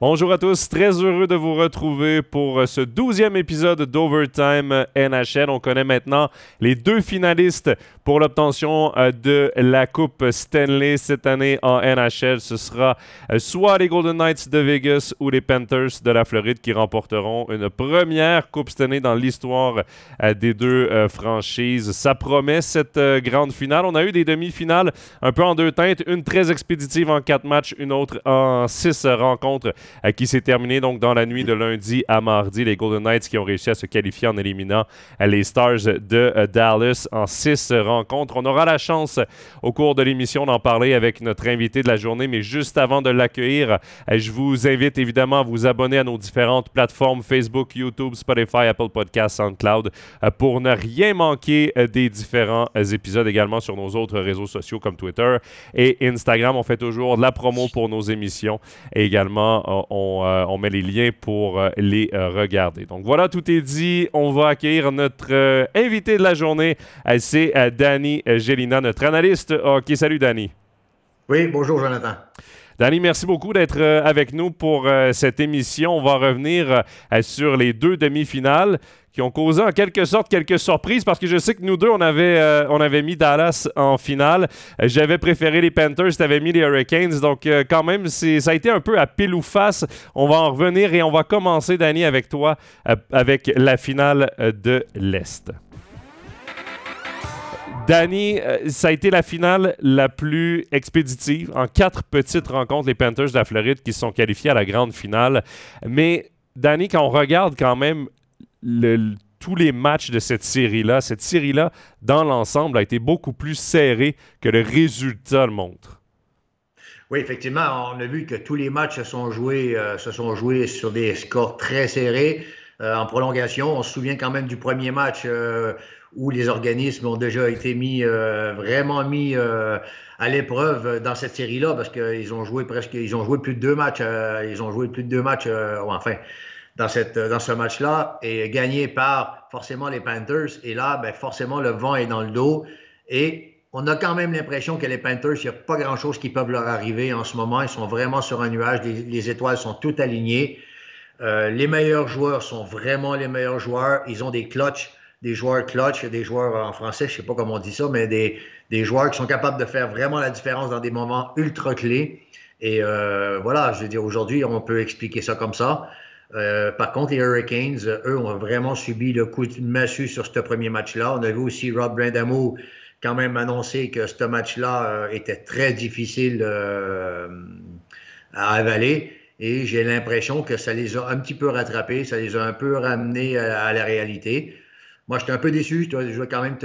Bonjour à tous, très heureux de vous retrouver pour euh, ce douzième épisode d'Overtime NHL. On connaît maintenant les deux finalistes pour l'obtention euh, de la Coupe Stanley cette année en NHL. Ce sera euh, soit les Golden Knights de Vegas ou les Panthers de la Floride qui remporteront une première Coupe Stanley dans l'histoire des deux franchises. Ça promet cette grande finale. On a eu des demi-finales un peu en deux teintes, une très expéditive en quatre matchs, une autre en six rencontres euh, qui s'est terminé donc dans la nuit de lundi à mardi. Les Golden Knights qui ont réussi à se qualifier en éliminant euh, les Stars de euh, Dallas en six rencontres. On aura la chance au cours de l'émission d'en parler avec notre invité de la journée, mais juste avant de l'accueillir, je vous invite évidemment à vous abonner à nos différentes plateformes Facebook, YouTube, Spotify, Apple Podcasts, SoundCloud pour ne rien manquer des différents épisodes également sur nos autres réseaux sociaux comme Twitter et Instagram. On fait toujours de la promo pour nos émissions également euh, on, met les liens pour euh, les euh, regarder. Donc voilà, tout est dit. On va accueillir notre invité de la journée. C'est Danny Gélina, notre analyste OK. Salut, Danny. Oui, bonjour, Jonathan. Danny, merci beaucoup d'être avec nous pour cette émission. On va revenir sur les deux demi-finales qui ont causé en quelque sorte quelques surprises parce que je sais que nous deux, on avait, euh, on avait mis Dallas en finale. Euh, j'avais préféré les Panthers, tu avais mis les Hurricanes. Donc, euh, quand même, ça a été un peu à pile ou face. On va en revenir et on va commencer, Danny, avec toi, avec la finale de l'Est. Danny, ça a été la finale la plus expéditive. En quatre petites rencontres, les Panthers de la Floride qui se sont qualifiés à la grande finale. Mais Danny, quand on regarde quand même tous les matchs de cette série-là, cette série-là, dans l'ensemble, a été beaucoup plus serrée que le résultat le montre. Oui, effectivement, on a vu que tous les matchs se sont joués, euh, sur des scores très serrés. Euh, en prolongation, on se souvient quand même du premier match euh, où les organismes ont déjà été mis, vraiment mis à l'épreuve dans cette série-là parce qu'ils ont joué presque, ils ont joué plus de deux matchs, ils ont joué plus de deux matchs, enfin, dans, cette, dans ce match-là et gagné par forcément les Panthers. Et là, ben, forcément, le vent est dans le dos. Et on a quand même l'impression que les Panthers, il n'y a pas grand-chose qui peut leur arriver en ce moment. Ils sont vraiment sur un nuage. Les, étoiles sont toutes alignées. Euh, les meilleurs joueurs sont vraiment les meilleurs joueurs. Ils ont des clutch, des joueurs clutch, des joueurs en français, je sais pas comment on dit ça, mais des, des, joueurs qui sont capables de faire vraiment la différence dans des moments ultra clés. Et euh, voilà, je veux dire, aujourd'hui, on peut expliquer ça comme ça. Euh, par contre, les Hurricanes, eux, ont vraiment subi le coup de massue sur ce premier match-là. On a vu aussi Rob Brandamo quand même annoncer que ce match-là euh, était très difficile euh, à avaler. Et j'ai l'impression que ça les a un petit peu rattrapés, ça les a un peu ramenés à, la réalité. Moi, j'étais un peu déçu, je dois, quand même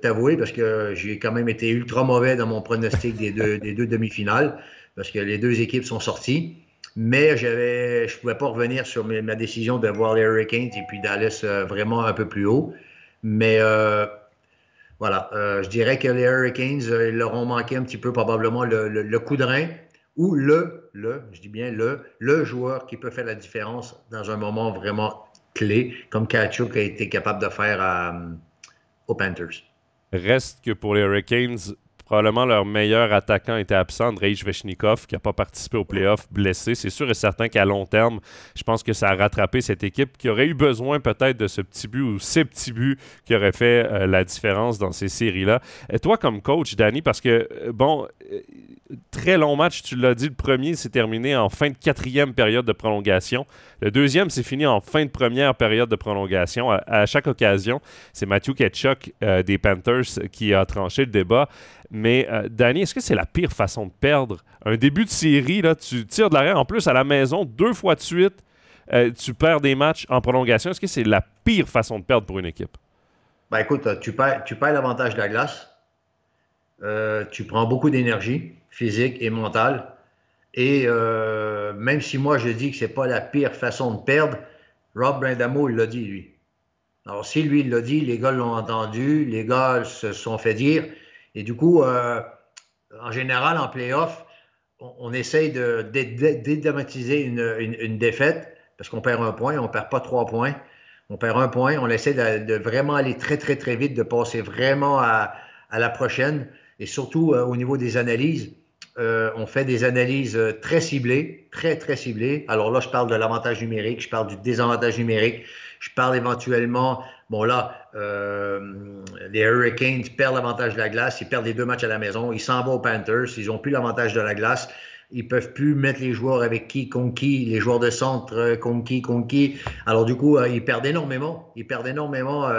t'avouer, parce que j'ai quand même été ultra mauvais dans mon pronostic des deux, demi-finales, parce que les deux équipes sont sorties. Mais j'avais, je ne pouvais pas revenir sur ma décision de voir les Hurricanes et puis Dallas euh, vraiment un peu plus haut. Mais euh, voilà, euh, je dirais que les Hurricanes, ils leur ont manqué un petit peu probablement le, coup de rein ou le, le, je dis bien le, le joueur qui peut faire la différence dans un moment vraiment clé, comme Kachuk a été capable de faire aux Panthers. Reste que pour les Hurricanes, Probablement leur meilleur attaquant était absent, Andrei Vechnikov, qui n'a pas participé au playoff, blessé. C'est sûr et certain qu'à long terme, je pense que ça a rattrapé cette équipe qui aurait eu besoin peut-être de ce petit but ou ces petits buts qui auraient fait euh, la différence dans ces séries-là. Et toi, comme coach, Danny, parce que, euh, bon, euh, très long match, tu l'as dit, le premier s'est terminé en fin de quatrième période de prolongation. Le deuxième s'est fini en fin de première période de prolongation. À, chaque occasion, c'est Matthew Ketchuk des Panthers qui a tranché le débat. Mais euh, Danny, est-ce que c'est la pire façon de perdre? Un début de série? Là, tu tires de l'arrière en plus à la maison deux fois de suite. Euh, tu perds des matchs en prolongation. Est-ce que c'est la pire façon de perdre pour une équipe? Ben écoute, tu perds, tu perds l'avantage de la glace. Euh, tu prends beaucoup d'énergie physique et mentale. Et même si moi je dis que c'est pas la pire façon de perdre, Rob Brandamo l'a dit lui. Alors si lui l'a dit, les gars l'ont entendu, les gars se sont fait dire. Et du coup, euh, en général, en playoff, on, essaye de, dédramatiser une, défaite parce qu'on perd un point, on ne perd pas trois points. On perd un point, on essaie de, vraiment aller très, très, très vite, de passer vraiment à, la prochaine. Et surtout, euh, au niveau des analyses, euh, on fait des analyses très ciblées, très, très ciblées. Alors là, je parle de l'avantage numérique, je parle du désavantage numérique, je parle éventuellement, bon là, euh, les Hurricanes perdent l'avantage de la glace, ils perdent les deux matchs à la maison, ils s'en vont aux Panthers, ils n'ont plus l'avantage de la glace. Ils peuvent plus mettre les joueurs avec qui, contre qui, les joueurs de centre contre qui, contre qui. Alors du coup, ils perdent énormément. Ils perdent énormément.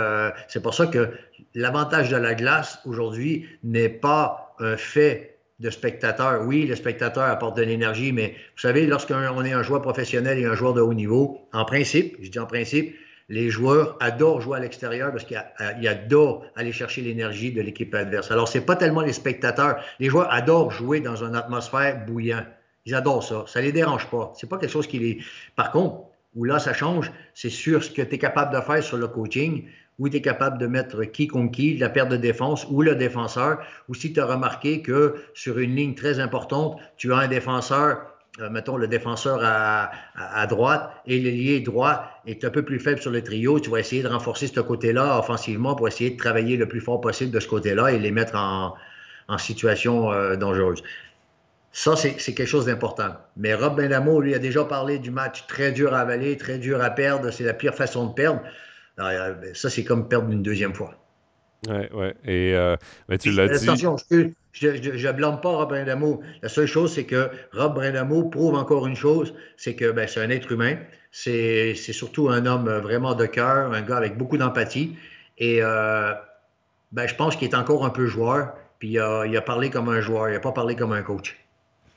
c'est pour ça que l'avantage de la glace aujourd'hui n'est pas un fait de spectateurs. Oui, le spectateur apporte de l'énergie, mais vous savez, lorsqu'on est un joueur professionnel et un joueur de haut niveau, en principe, je dis en principe, les joueurs adorent jouer à l'extérieur parce qu'ils adorent aller chercher l'énergie de l'équipe adverse. Alors, c'est pas tellement les spectateurs. Les joueurs adorent jouer dans une atmosphère bouillante. Ils adorent ça. Ça les dérange pas. C'est pas quelque chose qui les. Par contre, où là, ça change, c'est sur ce que tu es capable de faire sur le coaching où tu capable de mettre qui contre qui, la paire de défense ou le défenseur, ou si tu as remarqué que sur une ligne très importante, tu as un défenseur, euh, mettons le défenseur à, à, droite et l'ailier droit est un peu plus faible sur le trio, tu vas essayer de renforcer ce côté-là offensivement pour essayer de travailler le plus fort possible de ce côté-là et les mettre en, situation euh, dangereuse. Ça, c'est quelque chose d'important. Mais Rob Benamo, lui, a déjà parlé du match très dur à avaler, très dur à perdre. C'est la pire façon de perdre. Euh, ça, c'est comme perdre une deuxième fois. Oui, oui. Et euh, ben, tu l'as dit. Attention, je ne blâme pas Rob Brindamo. La seule chose, c'est que Rob Brindamo prouve encore une chose, c'est que ben, c'est un être humain. C'est surtout un homme vraiment de cœur, un gars avec beaucoup d'empathie. Et euh, ben, je pense qu'il est encore un peu joueur. Puis il a parlé comme un joueur, il n'a pas parlé comme un coach.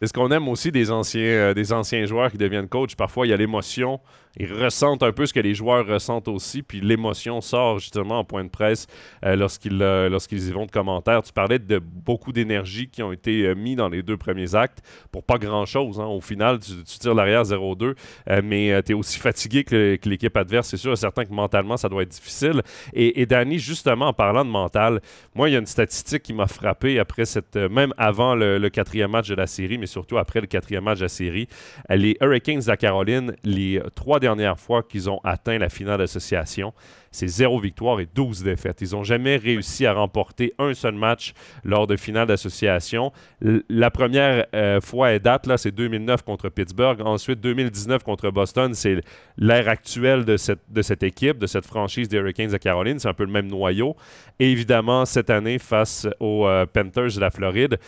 C'est ce qu'on aime aussi des anciens, des anciens joueurs qui deviennent coach. Parfois, il y a l'émotion ils ressentent un peu ce que les joueurs ressentent aussi, puis l'émotion sort justement en point de presse euh, lorsqu'ils euh, lorsqu'ils y vont de commentaires. Tu parlais de beaucoup d'énergie qui ont été euh, mis dans les deux premiers actes pour pas grand-chose. Hein. Au final, tu, tires l'arrière 0-2, mais tu es aussi fatigué que, l'équipe adverse. C'est sûr, certain que mentalement, ça doit être difficile. Et, Danny, justement, en parlant de mental, moi, il y a une statistique qui m'a frappé après cette, même avant le, le, quatrième match de la série, mais surtout après le quatrième match de la série. Les Hurricanes de la Caroline, les trois dernière fois qu'ils ont atteint la finale d'association, c'est zéro victoire et 12 défaites. Ils n'ont jamais réussi à remporter un seul match lors de finale d'association. La première euh, fois est date, là, c'est 2009 contre Pittsburgh. Ensuite, 2019 contre Boston. C'est l'ère actuelle de cette, de cette équipe, de cette franchise des Hurricanes de Caroline. C'est un peu le même noyau. Et évidemment, cette année, face aux euh, Panthers de la Floride.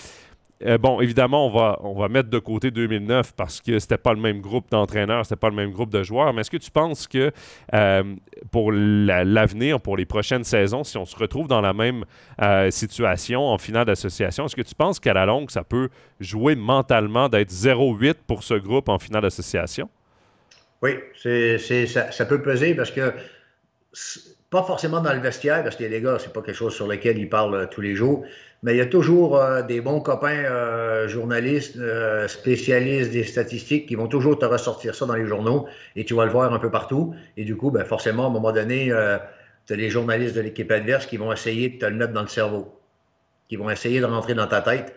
Euh, bon, évidemment, on va, on va mettre de côté 2009 parce que c'était pas le même groupe d'entraîneurs, c'était pas le même groupe de joueurs. Mais est-ce que tu penses que euh, pour l'avenir, pour les prochaines saisons, si on se retrouve dans la même euh, situation en finale d'association, est-ce que tu penses qu'à la longue, ça peut jouer mentalement d'être 0-8 pour ce groupe en finale d'association? Oui, ça, ça, peut peser parce que pas forcément dans le vestiaire, parce que les gars, c'est pas quelque chose sur lequel ils parlent tous les jours, mais il y a toujours euh, des bons copains euh, journalistes, euh, spécialistes des statistiques qui vont toujours te ressortir ça dans les journaux et tu vas le voir un peu partout. Et du coup, ben, forcément, à un moment donné, tu as les journalistes de l'équipe adverse qui vont essayer de te le mettre dans le cerveau, qui vont essayer de rentrer dans ta tête.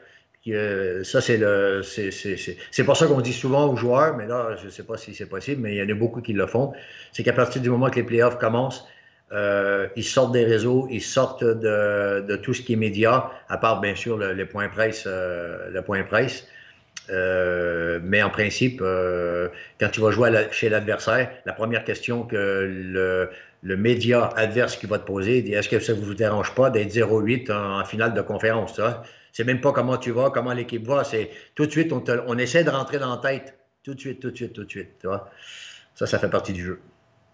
ça, c'est le. C'est pour ça qu'on dit souvent aux joueurs, mais là, je ne sais pas si c'est possible, mais il y en a beaucoup qui le font. C'est qu'à partir du moment que les playoffs commencent, euh, ils sortent des réseaux, ils sortent de, tout ce qui est média, à part bien sûr le, point presse. le point presse. Euh, euh, mais en principe, quand tu vas jouer chez l'adversaire, la première question que le, média adverse qui va te poser, est-ce que ça ne vous dérange pas d'être 0-8 en, finale de conférence? C'est même pas comment tu vas, comment l'équipe va, c'est tout de suite, on, essaie de rentrer dans la tête. Tout de suite, tout de suite, tout de suite. Tu vois? Ça, ça fait partie du jeu.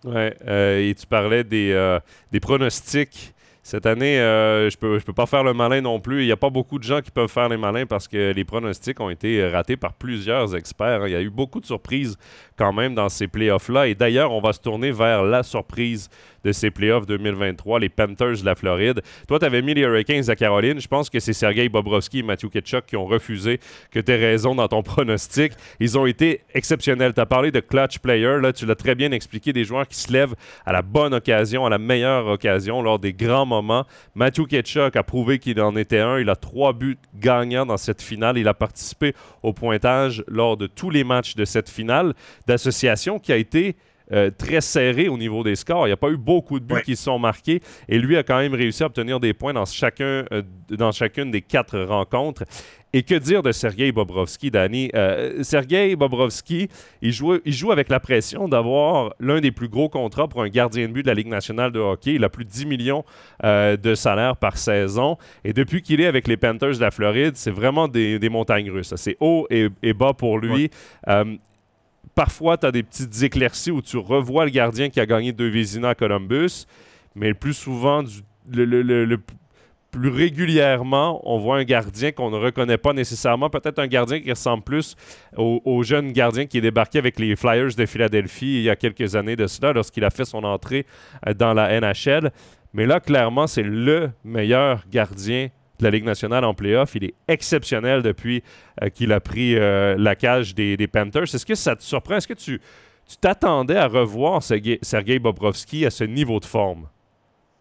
Ouais, euh, et tu parlais des, euh, des pronostics. Cette année, euh, je peux, je peux pas faire le malin non plus. Il n'y a pas beaucoup de gens qui peuvent faire les malins parce que les pronostics ont été ratés par plusieurs experts. Il y a eu beaucoup de surprises quand même dans ces playoffs-là. Et d'ailleurs, on va se tourner vers la surprise de ces playoffs 2023, les Panthers de la Floride. Toi, tu avais mis les Hurricanes à Caroline. Je pense que c'est Sergei Bobrovski et Matthew Ketchuk qui ont refusé que tu aies raison dans ton pronostic. Ils ont été exceptionnels. Tu as parlé de clutch player. Là, tu l'as très bien expliqué, des joueurs qui se lèvent à la bonne occasion, à la meilleure occasion, lors des grands moments. Matthew Ketchuk a prouvé qu'il en était un. Il a trois buts gagnants dans cette finale. Il a participé au pointage lors de tous les matchs de cette finale d'association qui a été euh, très serré au niveau des scores. Il n'y a pas eu beaucoup de buts qui se sont marqués et lui a quand même réussi à obtenir des points dans, chacun, euh, dans chacune des quatre rencontres. Et que dire de Sergei Bobrovski, Danny? Euh, Sergei Bobrovski, il joue, il joue avec la pression d'avoir l'un des plus gros contrats pour un gardien de but de la Ligue nationale de hockey. Il a plus de 10 millions de salaire par saison. Et depuis qu'il est avec les Panthers de la Floride, c'est vraiment des, montagnes russes. C'est haut et, bas pour lui parfois, tu as des petites éclaircies où tu revois le gardien qui a gagné deux Vézina à Columbus, mais le plus souvent, le, plus régulièrement, on voit un gardien qu'on ne reconnaît pas nécessairement. Peut-être un gardien qui ressemble plus au, jeune gardien qui est débarqué avec les Flyers de Philadelphie il y a quelques années de cela, lorsqu'il a fait son entrée euh, dans la NHL. Mais là, clairement, c'est le meilleur gardien la Ligue nationale en playoff. Il est exceptionnel depuis euh, qu'il a pris euh, la cage des, Panthers. Est-ce que ça te surprend? Est-ce que tu t'attendais à revoir Sergei Bobrovski à ce niveau de forme?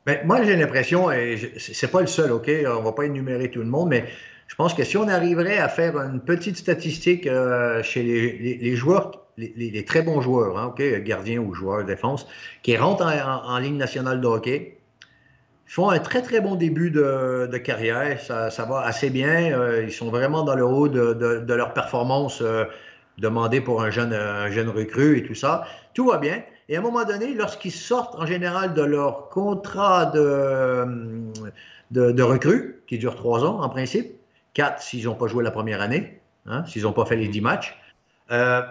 Ben, moi, j'ai l'impression, et c'est pas le seul, OK? On va pas énumérer tout le monde, mais je pense que si on arriverait à faire une petite statistique euh, chez les, joueurs, les, très bons joueurs, hein, OK, gardiens ou joueurs de défense, qui rentrent en, en Ligue nationale de hockey, font un très, très bon début de, carrière. Ça, va assez bien. Euh, ils sont vraiment dans le haut de, leur performance euh, demandée pour un jeune, jeune recrue et tout ça. Tout va bien. Et à un moment donné, lorsqu'ils sortent en général de leur contrat de, de, recrue, qui dure trois ans en principe, quatre s'ils n'ont pas joué la première année, hein, s'ils n'ont pas fait les dix matchs, euh,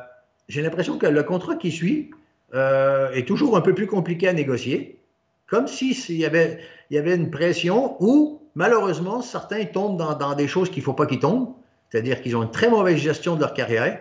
j'ai l'impression que le contrat qui suit est toujours un peu plus compliqué à négocier. Comme s'il y avait, il y avait une pression où, malheureusement, certains tombent dans, des choses qu'il ne faut pas qu'ils tombent. C'est-à-dire qu'ils ont une très mauvaise gestion de leur carrière.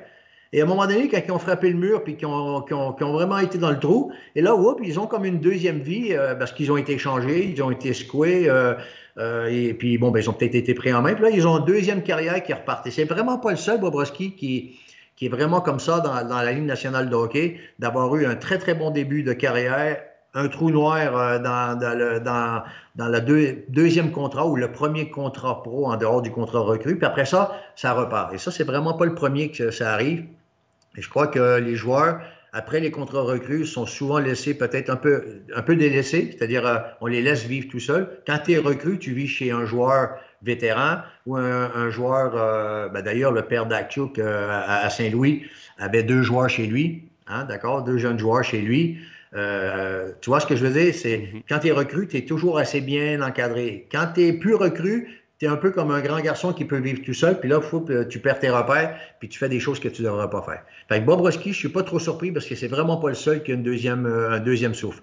Et à un moment donné, quand ils ont frappé le mur puis qu'ils ont, vraiment été dans le trou, et là, whoop, ils ont comme une deuxième vie euh, parce qu'ils ont été changés, ils ont été secoués, euh, euh, et puis bon, ben, ils ont peut-être été pris en main. Puis là, ils ont une deuxième carrière qui repart. Et c'est vraiment pas le seul, Bobrovski, qui, qui est vraiment comme ça dans, dans la ligne nationale de hockey, d'avoir eu un très, très bon début de carrière un trou noir euh, dans, le, deuxième contrat ou le premier contrat pro en dehors du contrat recru. Puis après ça, ça repart. Et ça, c'est vraiment pas le premier que ça arrive. Et je crois que les joueurs, après les contrats recrues, sont souvent laissés peut-être un peu, délaissés, c'est-à-dire euh, on les laisse vivre tout seuls. Quand tu es recru, tu vis chez un joueur vétéran ou un, joueur, euh, ben d'ailleurs, le père d'Akchuk à, Saint-Louis avait deux joueurs chez lui, hein, d'accord, deux jeunes joueurs chez lui. Euh, tu vois ce que je veux dire? C'est mhm. quand tu es recru, tu es toujours assez bien encadré. Quand tu es plus recru, tu es un peu comme un grand garçon qui peut vivre tout seul, puis là, faut, tu perds tes repères, puis tu fais des choses que tu ne devrais pas faire. Fait que Bob Roski, je suis pas trop surpris parce que c'est vraiment pas le seul qui a une deuxième, euh, un deuxième souffle.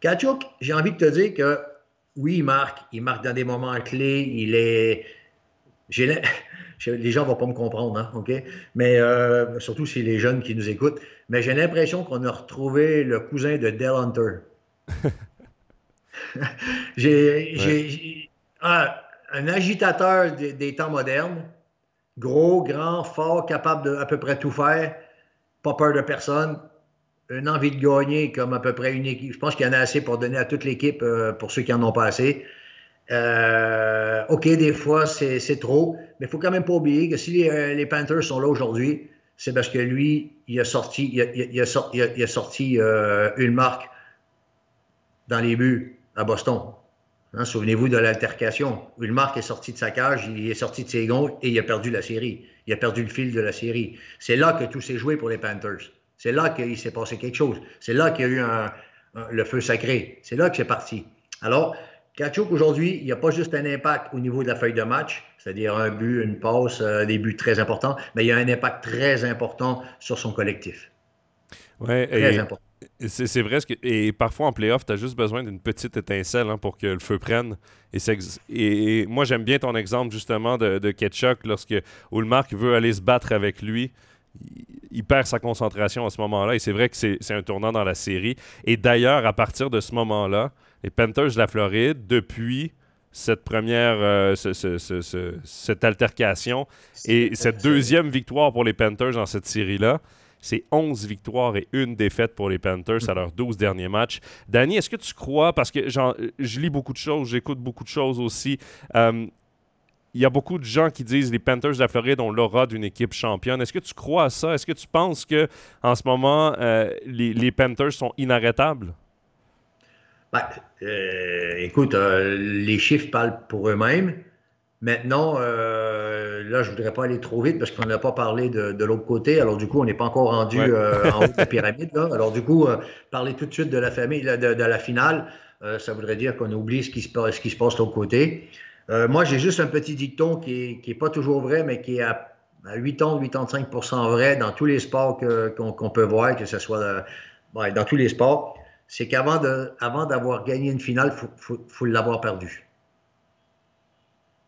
Kachuk, j'ai envie de te dire que oui, il marque, il marque dans des moments clés, il est. les gens ne vont pas me comprendre, hein, OK? Mais euh, surtout si les jeunes qui nous écoutent. Mais j'ai l'impression qu'on a retrouvé le cousin de Dell Hunter. j'ai ah, un agitateur des, temps modernes, gros, grand, fort, capable de à peu près tout faire, pas peur de personne, une envie de gagner comme à peu près une équipe. Je pense qu'il y en a assez pour donner à toute l'équipe, euh, pour ceux qui n'en ont pas assez. Euh, OK, des fois, c'est trop, mais il faut quand même pas oublier que si les, euh, les Panthers sont là aujourd'hui, c'est parce que lui, il a sorti, il a, sorti, il a sorti euh, une marque dans les buts à Boston. Hein, souvenez-vous de l'altercation. Ulmark est sorti de sa cage, il est sorti de ses gonds et il a perdu la série. Il a perdu le fil de la série. C'est là que tout s'est joué pour les Panthers. C'est là qu'il s'est passé quelque chose. C'est là qu'il y a eu le feu sacré. C'est là que c'est parti. Alors, Kachuk, aujourd'hui, il n'y a pas juste un impact au niveau de la feuille de match, c'est-à-dire un but, une passe, euh, des buts très importants, mais il y a un impact très important sur son collectif. Oui, très important. C'est vrai, que, et parfois en playoff, tu as juste besoin d'une petite étincelle hein, pour que le feu prenne. Et, et, moi, j'aime bien ton exemple justement de, de Ketchuk lorsque Ulmark veut aller se battre avec lui. Il, perd sa concentration à ce moment-là. Et c'est vrai que c'est un tournant dans la série. Et d'ailleurs, à partir de ce moment-là, les Panthers de la Floride, depuis cette première, euh, cette altercation et cette deuxième victoire pour les Panthers dans cette série-là, c'est 11 victoires et une défaite pour les Panthers à leurs 12 derniers matchs. Danny, est-ce que tu crois, parce que je lis beaucoup de choses, j'écoute beaucoup de choses aussi, euh, il y a beaucoup de gens qui disent les Panthers de la Floride ont l'aura d'une équipe championne. Est-ce que tu crois à ça? Est-ce que tu penses que en ce moment, euh, les, Panthers sont inarrêtables? Ben, euh, écoute, euh, les chiffres parlent pour eux-mêmes. Maintenant, là, je ne voudrais pas aller trop vite parce qu'on n'a pas parlé de, l'autre côté. Alors, du coup, on n'est pas encore rendu en haut de la pyramide. Alors, du coup, parler tout de suite de la famille, de, la finale, ça voudrait dire qu'on oublie ce qui se, ce qui se passe de l'autre côté. Euh, moi, j'ai juste un petit dicton qui n'est pas toujours vrai, mais qui est à, 80-85% vrai dans tous les sports qu'on peut voir, que ce soit euh, dans tous les sports. C'est qu'avant d'avoir gagné une finale, il faut, l'avoir perdu.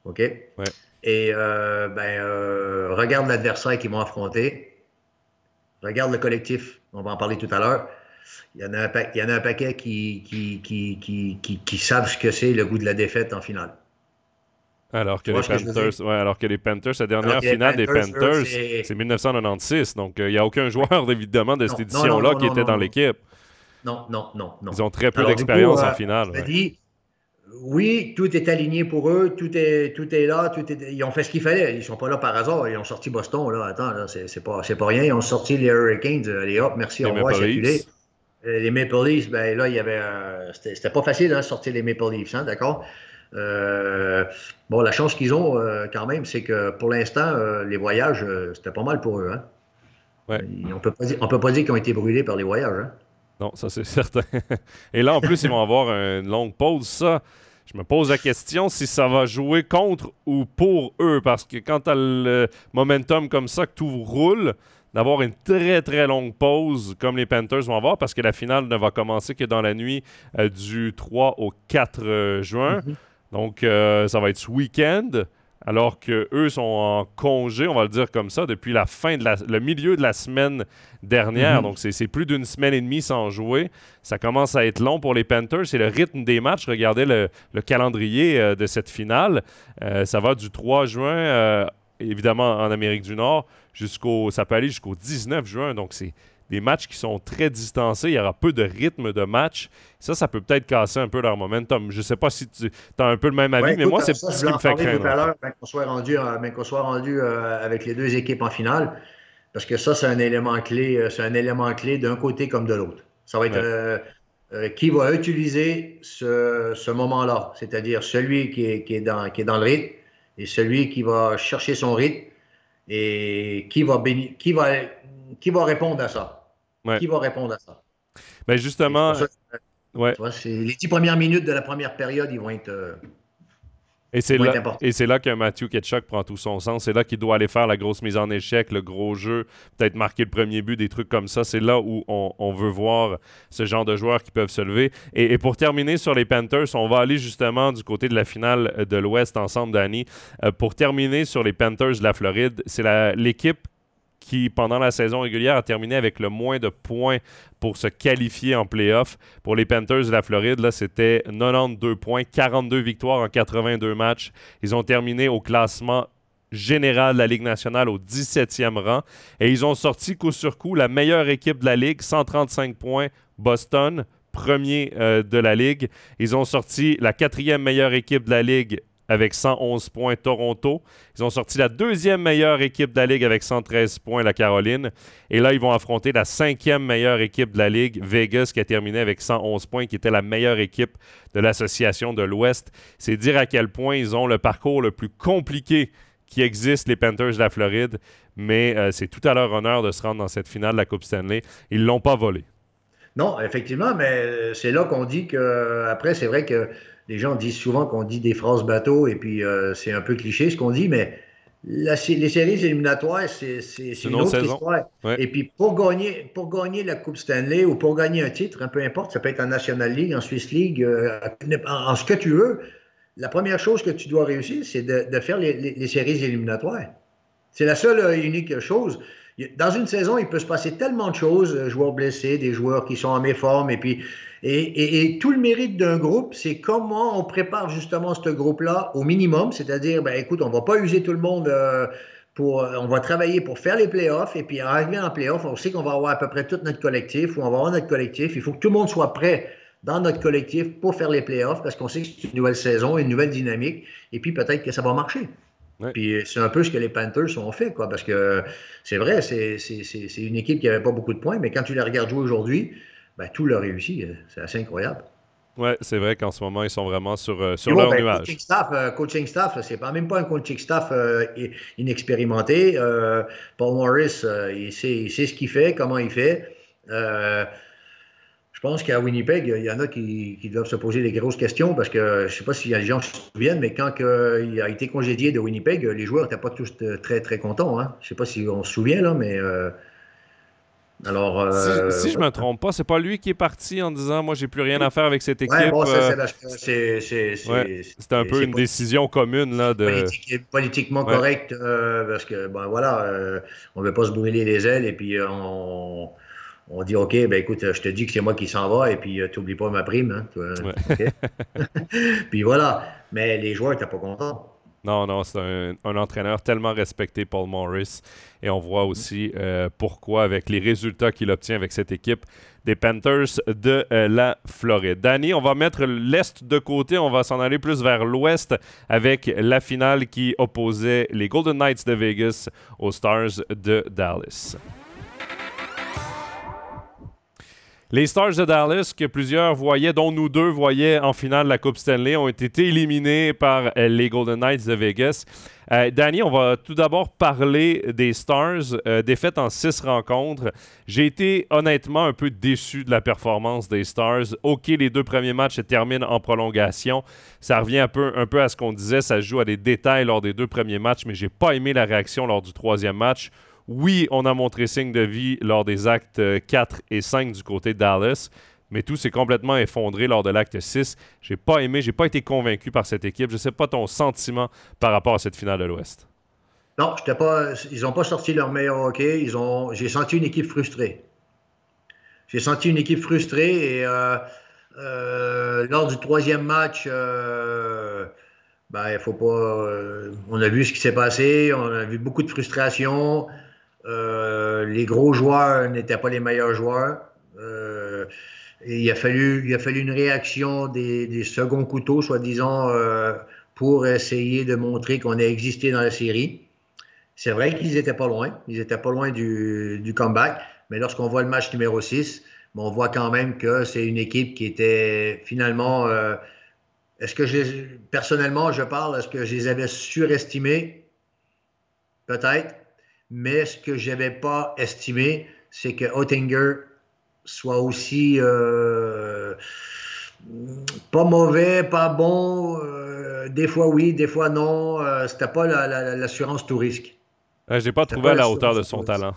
OK? Et euh, ben, regarde l'adversaire qu'ils vont affronter. Regarde le collectif. On va en parler tout à l'heure. Il y en a un, il y en a un paquet qui, qui, qui savent ce que c'est le goût de la défaite en finale. Alors que, les Panthers, ouais, alors que les Panthers, la dernière finale des Panthers, c'est 1996. Donc, euh, il n'y a aucun joueur, évidemment, de cette édition-là qui était dans l'équipe. Non, non, non, non. Ils ont très peu d'expérience en euh, finale. Dit, oui, tout est aligné pour eux, tout est, tout est là, tout est, ils ont fait ce qu'il fallait. Ils ne sont pas là par hasard. Ils ont sorti Boston. Là. Attends, là, c'est, pas, pas rien. Ils ont sorti les Hurricanes. Allez hop, merci, au revoir, Les Maple Leafs, ben là, il y avait. c'était, pas facile de hein, sortir les Maple Leafs, hein, d'accord? Euh, bon, la chance qu'ils ont euh, quand même, c'est que pour l'instant, euh, les voyages, c'était pas mal pour eux. Hein? on ne peut pas dire qu'ils ont été brûlés par les voyages. Hein? Non, ça c'est certain. Et là, en plus, ils vont avoir une longue pause. Ça, je me pose la question si ça va jouer contre ou pour eux. Parce que quand tu as le momentum comme ça, que tout roule, d'avoir une très très longue pause comme les Panthers vont avoir parce que la finale ne va commencer que dans la nuit du 3 au 4 juin. Mm-hmm. Donc, euh, ça va être ce week-end, alors qu'eux sont en congé, on va le dire comme ça, depuis la fin de la, le milieu de la semaine dernière. Mhm. Donc, c'est plus d'une semaine et demie sans jouer. Ça commence à être long pour les Panthers. C'est le rythme des matchs. Regardez le, calendrier euh, de cette finale. Euh, ça va du 3 juin, évidemment en Amérique du Nord, jusqu'au. Ça peut aller jusqu'au 19 juin. Donc, c'est des matchs qui sont très distancés, il y aura peu de rythme de match. Ça, ça peut peut-être casser un peu leur momentum. Je ne sais pas si tu as un peu le même avis, mais moi, c'est ce qui me fait craindre. tout à l'heure, qu'on soit rendu, euh, soit rendu euh, avec les deux équipes en finale, parce que ça, c'est un élément clé, euh, c'est un élément clé d'un côté comme de l'autre. Ça va être qui va utiliser ce, moment-là, c'est-à-dire celui qui est, qui, est dans, qui est dans le rythme et celui qui va chercher son rythme et qui va, qui va, qui va répondre à ça? Qui va répondre à ça? Ben justement. ouais. les dix premières minutes de la première période, ils vont être. Euh, et c'est là, et c'est là que Matthew Ketchuk prend tout son sens. C'est là qu'il doit aller faire la grosse mise en échec, le gros jeu, peut-être marquer le premier but, des trucs comme ça. C'est là où on, veut voir ce genre de joueurs qui peuvent se lever. Et, pour terminer sur les Panthers, on va aller justement du côté de la finale de l'Ouest ensemble, Danny. Euh, pour terminer sur les Panthers de la Floride, c'est l'équipe qui, pendant la saison régulière, a terminé avec le moins de points pour se qualifier en playoff. Pour les Panthers de la Floride, là, c'était 92 points, 42 victoires en 82 matchs. Ils ont terminé au classement général de la Ligue nationale au 17e rang. Et ils ont sorti coup sur coup la meilleure équipe de la Ligue, 135 points, Boston, premier euh, de la Ligue. Ils ont sorti la quatrième meilleure équipe de la Ligue, avec 111 points Toronto. Ils ont sorti la deuxième meilleure équipe de la Ligue avec 113 points la Caroline. Et là, ils vont affronter la cinquième meilleure équipe de la Ligue, Vegas, qui a terminé avec 111 points, qui était la meilleure équipe de l'association de l'Ouest. C'est dire à quel point ils ont le parcours le plus compliqué qui existe, les Panthers de la Floride. Mais euh, c'est tout à leur honneur de se rendre dans cette finale de la Coupe Stanley. Ils ne l'ont pas volé. Non, effectivement, mais c'est là qu'on dit que, après, c'est vrai que les gens disent souvent qu'on dit des phrases bateau et puis euh, c'est un peu cliché ce qu'on dit, mais les séries éliminatoires, c'est une, autre histoire. Et puis pour gagner, pour gagner la Coupe Stanley ou pour gagner un titre, un peu importe, ça peut être en National League, en Swiss League, euh, en, ce que tu veux, la première chose que tu dois réussir, c'est de, faire les, séries éliminatoires. C'est la seule et unique chose. Dans une saison, il peut se passer tellement de choses, euh, joueurs blessés, des joueurs qui sont en méforme, et puis et, tout le mérite d'un groupe, c'est comment on prépare justement ce groupe-là au minimum, c'est-à-dire, ben, écoute, on va pas user tout le monde. Euh, pour, euh, on va travailler pour faire les playoffs et puis arriver en playoffs, on sait qu'on va avoir à peu près tout notre collectif ou on va avoir notre collectif. Il faut que tout le monde soit prêt dans notre collectif pour faire les playoffs parce qu'on sait que c'est une nouvelle saison, une nouvelle dynamique et puis peut-être que ça va marcher. Puis c'est un peu ce que les Panthers ont fait, quoi, parce que c'est vrai, c'est une équipe qui n'avait pas beaucoup de points, mais quand tu les regardes jouer aujourd'hui, ben, tout leur réussit. C'est assez incroyable. Oui, c'est vrai qu'en ce moment, ils sont vraiment sur, euh, sur leur ben, nuage. Coaching staff, euh, coaching staff c'est pas même pas un coaching staff euh, inexpérimenté. Paul Morris, il, sait, il, sait, ce qu'il fait, comment il fait. Je pense qu'à Winnipeg, il y en a qui, qui, doivent se poser des grosses questions parce que je ne sais pas s'il y a des gens qui se souviennent, mais quand il a été congédié de Winnipeg, les joueurs n'étaient pas tous très, très contents. Hein. Je ne sais pas si on se souvient, là, mais alors, euh, si, je me trompe pas, c'est pas lui qui est parti en disant moi j'ai plus rien à faire avec cette équipe. c'est un peu une décision commune là de politiquement correct euh, parce que ben voilà, euh, on veut pas se brûler les ailes et puis on, on dit ok ben écoute je te dis que c'est moi qui s'en va et puis tu n'oublies pas ma prime hein, puis voilà, mais les joueurs n'étaient pas contents. Non, non, c'est un, entraîneur tellement respecté, Paul Morris. Et on voit aussi euh, pourquoi, avec les résultats qu'il obtient avec cette équipe des Panthers de euh, la Floride. Danny, on va mettre l'Est de côté, on va s'en aller plus vers l'Ouest avec la finale qui opposait les Golden Knights de Vegas aux Stars de Dallas. Les Stars de Dallas, que plusieurs voyaient, dont nous deux voyaient en finale de la Coupe Stanley, ont été éliminés par euh, les Golden Knights de Vegas. Euh, Danny, on va tout d'abord parler des Stars, euh, défaites en six rencontres. J'ai été honnêtement un peu déçu de la performance des Stars. OK, les deux premiers matchs se terminent en prolongation. Ça revient un peu, un peu à ce qu'on disait, ça joue à des détails lors des deux premiers matchs, mais j'ai pas aimé la réaction lors du troisième match oui, on a montré signe de vie lors des actes 4 euh, et 5 du côté de Dallas, mais tout s'est complètement effondré lors de l'acte 6. J'ai pas aimé, j'ai pas été convaincu par cette équipe. Je sais pas ton sentiment par rapport à cette finale de l'Ouest. Non, pas, ils n'ont pas sorti leur meilleur hockey. J'ai senti une équipe frustrée. J'ai senti une équipe frustrée et euh, euh, lors du troisième match, ben, il faut pas. on a vu ce qui s'est passé. On a vu beaucoup de frustration. Euh, les gros joueurs n'étaient pas les meilleurs joueurs. Euh, il, a fallu, une réaction des, seconds couteaux, soi-disant, euh, pour essayer de montrer qu'on a existé dans la série. C'est vrai qu'ils n'étaient pas loin. Ils n'étaient pas loin du, comeback. Mais lorsqu'on voit le match numéro 6, on voit quand même que c'est une équipe qui était finalement. est-ce que personnellement, je parle, est-ce que je les avais surestimés? Peut-être. Mais ce que je n'avais pas estimé, c'est que Oettinger soit aussi euh, pas mauvais, pas bon. Euh, des fois oui, des fois non. Euh, c'était pas l'assurance tout risque. Je n'ai pas trouvé à la hauteur de son talent.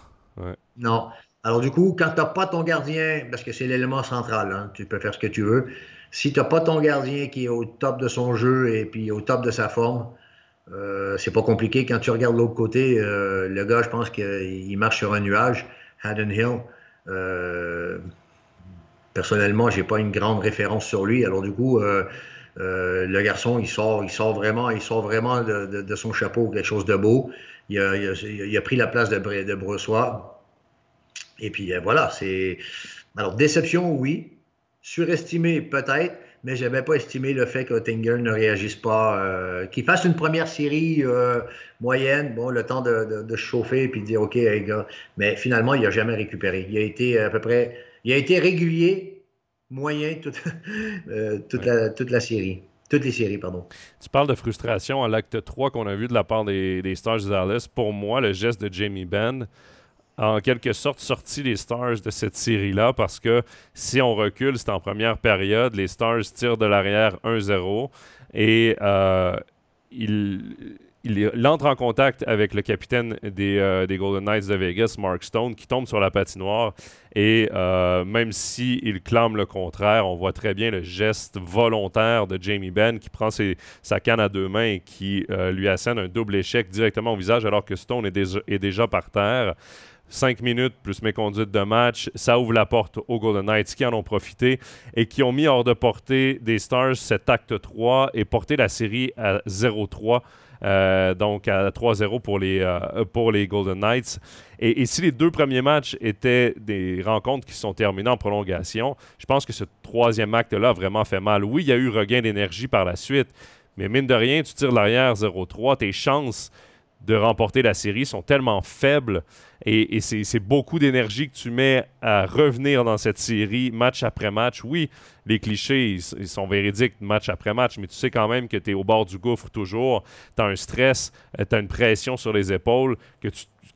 Non. Alors du coup, quand tu n'as pas ton gardien, parce que c'est l'élément central, hein, tu peux faire ce que tu veux. Si tu n'as pas ton gardien qui est au top de son jeu et puis au top de sa forme, euh, c'est pas compliqué. Quand tu regardes l'autre côté, euh, le gars, je pense qu'il marche sur un nuage, Haddon Hill. Euh, personnellement, j'ai pas une grande référence sur lui. Alors du coup, le garçon, il sort, il sort vraiment, il sort vraiment de, son chapeau quelque chose de beau. Il a, pris la place de, de. Et puis voilà, c'est. Alors, déception, oui. Surestimé, peut-être mais je n'avais pas estimé le fait qu'Ottinger ne réagisse pas, euh, qu'il fasse une première série euh, moyenne, bon, le temps de, de, chauffer et puis de dire OK, les gars. Mais finalement, il n'a jamais récupéré. Il a été à peu près, il a été régulier, moyen toute, euh, toute, la, toute la série. Toutes les séries, pardon. Tu parles de frustration à l'acte 3 qu'on a vu de la part des, des Stars de Dallas. Pour moi, le geste de Jamie Benn, en quelque sorte sorti les Stars de cette série-là parce que si on recule, c'est en première période, les Stars tirent de l'arrière 1-0 et euh, il, entre en contact avec le capitaine des, euh, des, Golden Knights de Vegas, Mark Stone, qui tombe sur la patinoire et euh, même s'il il clame le contraire, on voit très bien le geste volontaire de Jamie Benn qui prend sa canne à deux mains et qui lui assène un double échec directement au visage alors que Stone est déjà par terre. 5 minutes plus mes conduites de match, ça ouvre la porte aux Golden Knights qui en ont profité et qui ont mis hors de portée des Stars cet acte 3 et porté la série à 0-3. Euh, donc à 3-0 pour, les, euh, pour les Golden Knights. Et, si les deux premiers matchs étaient des rencontres qui sont terminées en prolongation, je pense que ce troisième acte-là a vraiment fait mal. Oui, il y a eu regain d'énergie par la suite, Mais mine de rien, tu tires l'arrière 0-3, tes chances de remporter la série sont tellement faibles et, c'est beaucoup d'énergie que tu mets à revenir dans cette série match après match. Oui, les clichés, ils, sont véridiques match après match, mais tu sais quand même que tu es au bord du gouffre toujours. Tu as un stress, euh, tu as une pression sur les épaules que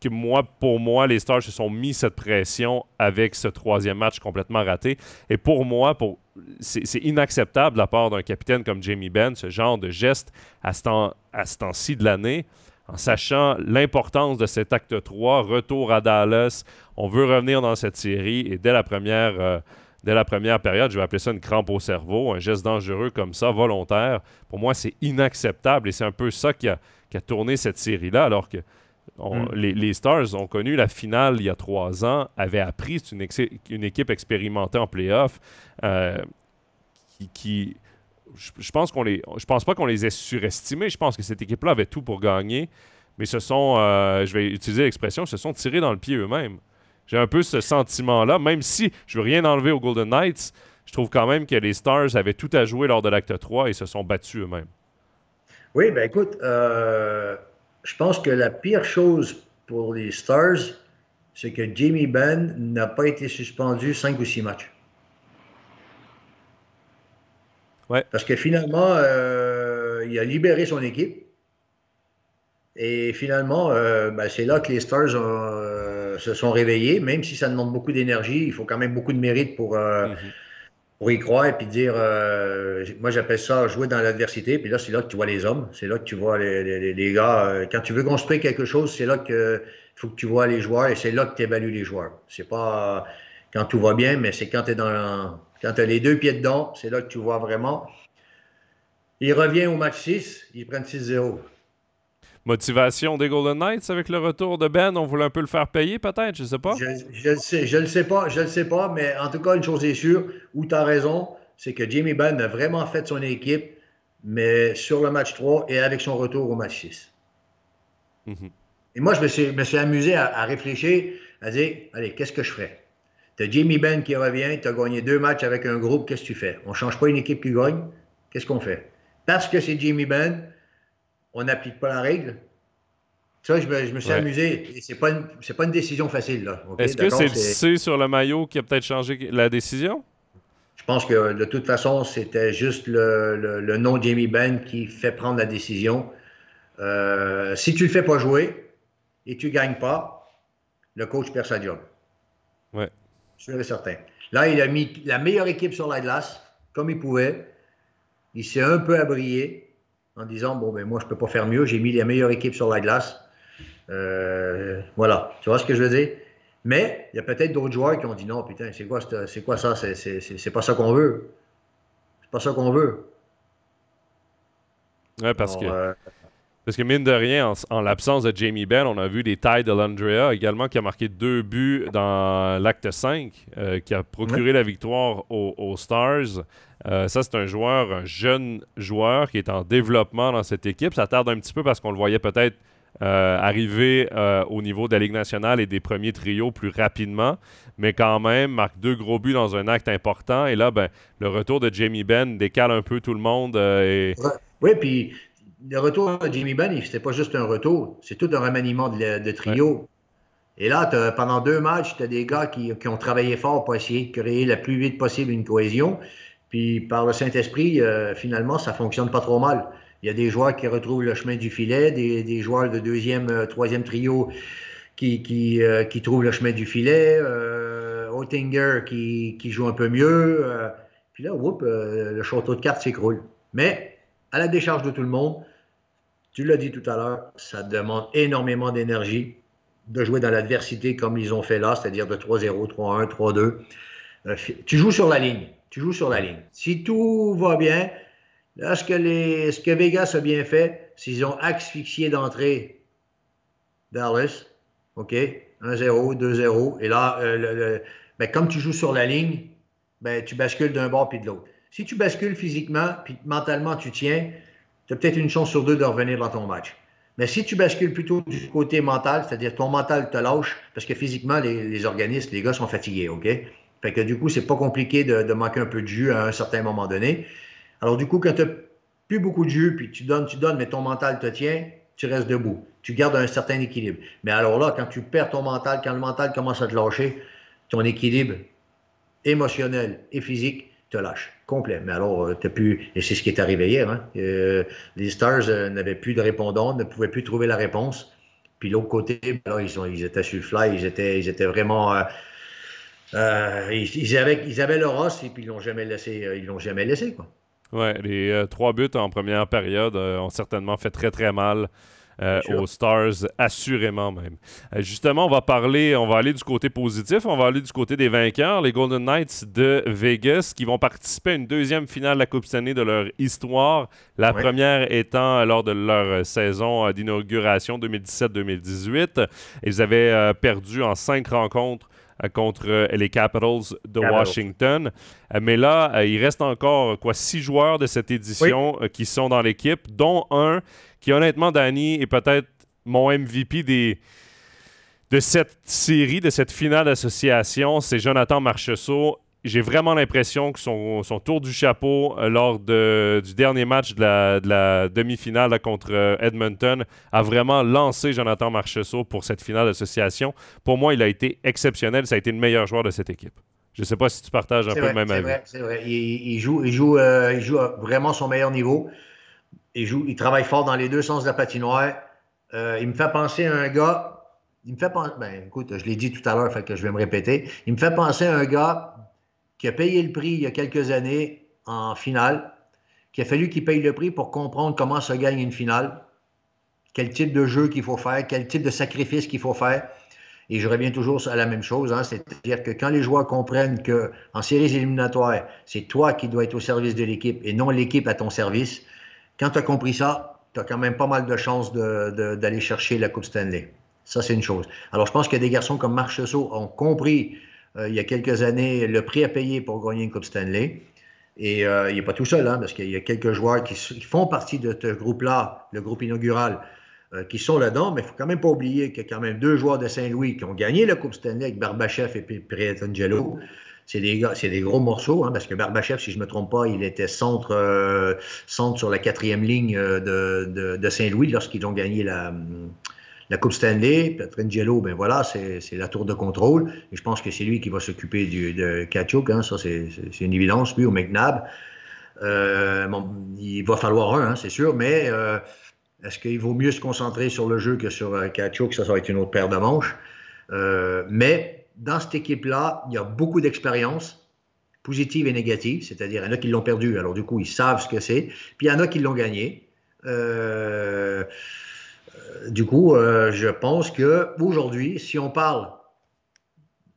moi, pour moi, les Stars se sont mis cette pression avec ce troisième match complètement raté. Et pour moi, c'est, inacceptable de la part d'un capitaine comme Jamie Benn, ce genre de geste à ce temps-ci de l'année en sachant l'importance de cet acte 3, retour à Dallas, on veut revenir dans cette série et dès la première, euh, dès la première période, je vais appeler ça une crampe au cerveau, un geste dangereux comme ça, volontaire, pour moi c'est inacceptable et c'est un peu ça qui a, tourné cette série-là alors que mm. les, Stars ont connu la finale il y a trois ans, avaient appris, c'est une, équipe expérimentée en playoff euh, qui je, pense qu'on les, je pense pas qu'on les ait surestimés. Je pense que cette équipe-là avait tout pour gagner, mais ce sont, euh, je vais utiliser l'expression, se sont tirés dans le pied eux-mêmes. J'ai un peu ce sentiment-là, même si je veux rien enlever aux Golden Knights, je trouve quand même que les Stars avaient tout à jouer lors de l'acte 3 et se sont battus eux-mêmes. Oui, ben écoute, euh, je pense que la pire chose pour les Stars, c'est que Jamie Benn n'a pas été suspendu cinq ou six matchs. Parce que finalement, euh, il a libéré son équipe. Et finalement, euh, ben, c'est là que les Stars euh, se sont réveillés, même si ça demande beaucoup d'énergie, il faut quand même beaucoup de mérite pour, mhm. pour y croire et puis dire, moi j'appelle ça jouer dans l'adversité, puis là c'est là que tu vois les hommes, c'est là que tu vois les, les, gars. quand tu veux construire quelque chose, c'est là que faut que tu vois les joueurs et c'est là que tu évalues les joueurs. C'est pas quand tout va bien, mais c'est quand tu es dans quand tu as les deux pieds dedans, c'est là que tu vois vraiment. Il revient au match 6, ils prennent 6-0. Motivation des Golden Knights avec le retour de Ben, on voulait un peu le faire payer peut-être, je ne sais pas. Je, ne sais, je le sais pas, je le sais pas, mais en tout cas, une chose est sûre, où tu as raison, c'est que Jamie Benn a vraiment fait son équipe, mais sur le match 3 et avec son retour au match 6. Mhm. Et moi, je me suis, me suis amusé à, à, réfléchir, à dire, allez, qu'est-ce que je ferais? Tu as Jamie Benn qui revient, tu as gagné deux matchs avec un groupe, qu'est-ce que tu fais? On ne change pas une équipe qui gagne, qu'est-ce qu'on fait? Parce que c'est Jamie Benn, on n'applique pas la règle. Ça, je me, suis amusé. Ce n'est pas, une, pas une décision facile. Est-ce que c'est le C sur le maillot qui a peut-être changé la décision? Je pense que de toute façon, c'était juste le, le, nom de Jamie Benn qui fait prendre la décision. Euh, si tu ne le fais pas jouer et tu ne gagnes pas, le coach perd sa job. Ouais. Sûr et certain. Là, il a mis la meilleure équipe sur la glace, comme il pouvait. Il s'est un peu abrié en disant Bon, ben moi, je ne peux pas faire mieux. J'ai mis la meilleure équipe sur la glace. Euh, voilà. Tu vois ce que je veux dire? Mais il y a peut-être d'autres joueurs qui ont dit Non, putain, c'est quoi, c'est quoi ça? C'est pas ça qu'on veut. C'est pas ça qu'on veut. Ouais, parce que. Euh, parce que mine de rien, en, l'absence de Jamie Benn, on a vu des tailles de Landrea également qui a marqué deux buts dans l'acte 5, euh, qui a procuré la victoire aux, Stars. Euh, ça, c'est un joueur, un jeune joueur qui est en développement dans cette équipe. Ça tarde un petit peu parce qu'on le voyait peut-être euh, arriver au niveau de la Ligue nationale et des premiers trios plus rapidement, mais quand même marque deux gros buts dans un acte important. Et là, ben, le retour de Jamie Benn décale un peu tout le monde. et... Oui, puis le retour de Jimmy Benn, c'était pas juste un retour, c'est tout un remaniement de, trio. Et là, pendant deux matchs, tu des gars qui, ont travaillé fort pour essayer de créer le plus vite possible une cohésion. Puis par le Saint-Esprit, euh, finalement, ça fonctionne pas trop mal. Il y a des joueurs qui retrouvent le chemin du filet, des, joueurs de deuxième, euh, troisième trio euh, qui, trouvent le chemin du filet, Oettinger qui, qui, joue un peu mieux. puis là, whoop, le château de cartes s'écroule. Mais à la décharge de tout le monde, tu l'as dit tout à l'heure, ça demande énormément d'énergie de jouer dans l'adversité comme ils ont fait là, c'est-à-dire de 3-0, 3-1, 3-2. tu joues sur la ligne. Tu joues sur la ligne. Si tout va bien, là, ce que, les, ce que Vegas a bien fait, s'ils ont asphyxié d'entrée Dallas, OK, 1-0, 2-0, et là, euh, ben, comme tu joues sur la ligne, ben, tu bascules d'un bord puis de l'autre. Si tu bascules physiquement, puis mentalement tu tiens, peut-être une chance sur deux de revenir dans ton match. Mais si tu bascules plutôt du côté mental, c'est-à-dire ton mental te lâche, parce que physiquement, les, organismes, les gars sont fatigués, OK? Fait que du coup, c'est pas compliqué de, manquer un peu de jus à un certain moment donné. Alors du coup, quand tu plus beaucoup de jus, puis tu donnes, tu donnes, mais ton mental te tient, tu restes debout. Tu gardes un certain équilibre. Mais alors là, quand tu perds ton mental, quand le mental commence à te lâcher, ton équilibre émotionnel et physique te lâche complet. Mais alors, euh, tu plus. Et c'est ce qui est arrivé hier. Hein. Euh, les Stars euh, n'avaient plus de répondants, ne pouvaient plus trouver la réponse. Puis l'autre côté, alors, ils, sont, ils étaient sur le fly, ils étaient, ils étaient vraiment. ils, avaient, ils avaient leur os et puis ils l'ont jamais laissé. ils l'ont jamais laissé. Quoi. Les trois buts en première période ont certainement fait très très mal euh, aux Stars, assurément même. Euh, justement, on va parler, on va aller du côté positif, on va aller du côté des vainqueurs, les Golden Knights de Vegas, qui vont participer à une deuxième finale de la Coupe Stanley de leur histoire. La première étant lors de leur saison euh, d'inauguration 2017-2018. Ils avaient perdu en cinq rencontres contre les Capitals de Washington. Mais là, il reste encore quoi six joueurs de cette édition qui sont dans l'équipe, dont un qui honnêtement, Danny, est peut-être mon MVP des, de cette série, de cette finale d'association. C'est Jonathan Marcheseau. J'ai vraiment l'impression que son, tour du chapeau euh, lors de, du dernier match de la, demi-finale contre euh, Edmonton a vraiment lancé Jonathan Marcheseau pour cette finale d'association. Pour moi, il a été exceptionnel. Ça a été le meilleur joueur de cette équipe. Je ne sais pas si tu partages un peu le même avis. C'est vrai, c'est vrai. Il, joue, il, joue, euh, il joue vraiment son meilleur niveau il, travaille fort dans les deux sens de la patinoire. Euh, il me fait penser à un gars. Il me fait penser. Ben, écoute, je l'ai dit tout à l'heure, fait que je vais me répéter. Il me fait penser à un gars qui a payé le prix il y a quelques années en finale, qui a fallu qu'il paye le prix pour comprendre comment se gagne une finale, quel type de jeu qu'il faut faire, quel type de sacrifice qu'il faut faire. Et je reviens toujours à la même chose, hein, c'est-à-dire que quand les joueurs comprennent qu'en séries éliminatoires, c'est toi qui dois être au service de l'équipe et non l'équipe à ton service, quand tu as compris ça, tu as quand même pas mal de chances d'aller chercher la Coupe Stanley. Ça, c'est une chose. Alors, je pense que des garçons comme Marc Chessot ont compris euh, il y a quelques années le prix à payer pour gagner une Coupe Stanley. Et euh, il n'est pas tout seul, hein, parce qu'il y a quelques joueurs qui, font partie de ce groupe-là, le groupe inaugural, euh, qui sont là-dedans, mais il ne faut quand même pas oublier qu'il y a quand même deux joueurs de Saint-Louis qui ont gagné la Coupe Stanley avec Barbachev et Pietrangelo c'est des, gros morceaux, hein, parce que Barbachev, si je ne me trompe pas, il était centre, euh, centre sur la quatrième ligne euh, de, Saint-Louis lorsqu'ils ont gagné la, la Coupe Stanley. Petrangelo, ben voilà, c'est, la tour de contrôle. Et je pense que c'est lui qui va s'occuper de Kachuk. Hein, ça, c'est, une évidence, lui, au McNabb. Euh, il va falloir un, hein, c'est sûr, mais est-ce qu'il vaut mieux se concentrer sur le jeu que sur Kachuk? Ça, ça va être une autre paire de manches. mais dans cette équipe-là, il y a beaucoup d'expérience, positive et négative, c'est-à-dire il y en a qui l'ont perdu, alors du coup, ils savent ce que c'est, puis il y en a qui l'ont gagné. Euh, euh, du coup, euh, je pense qu'aujourd'hui, si on parle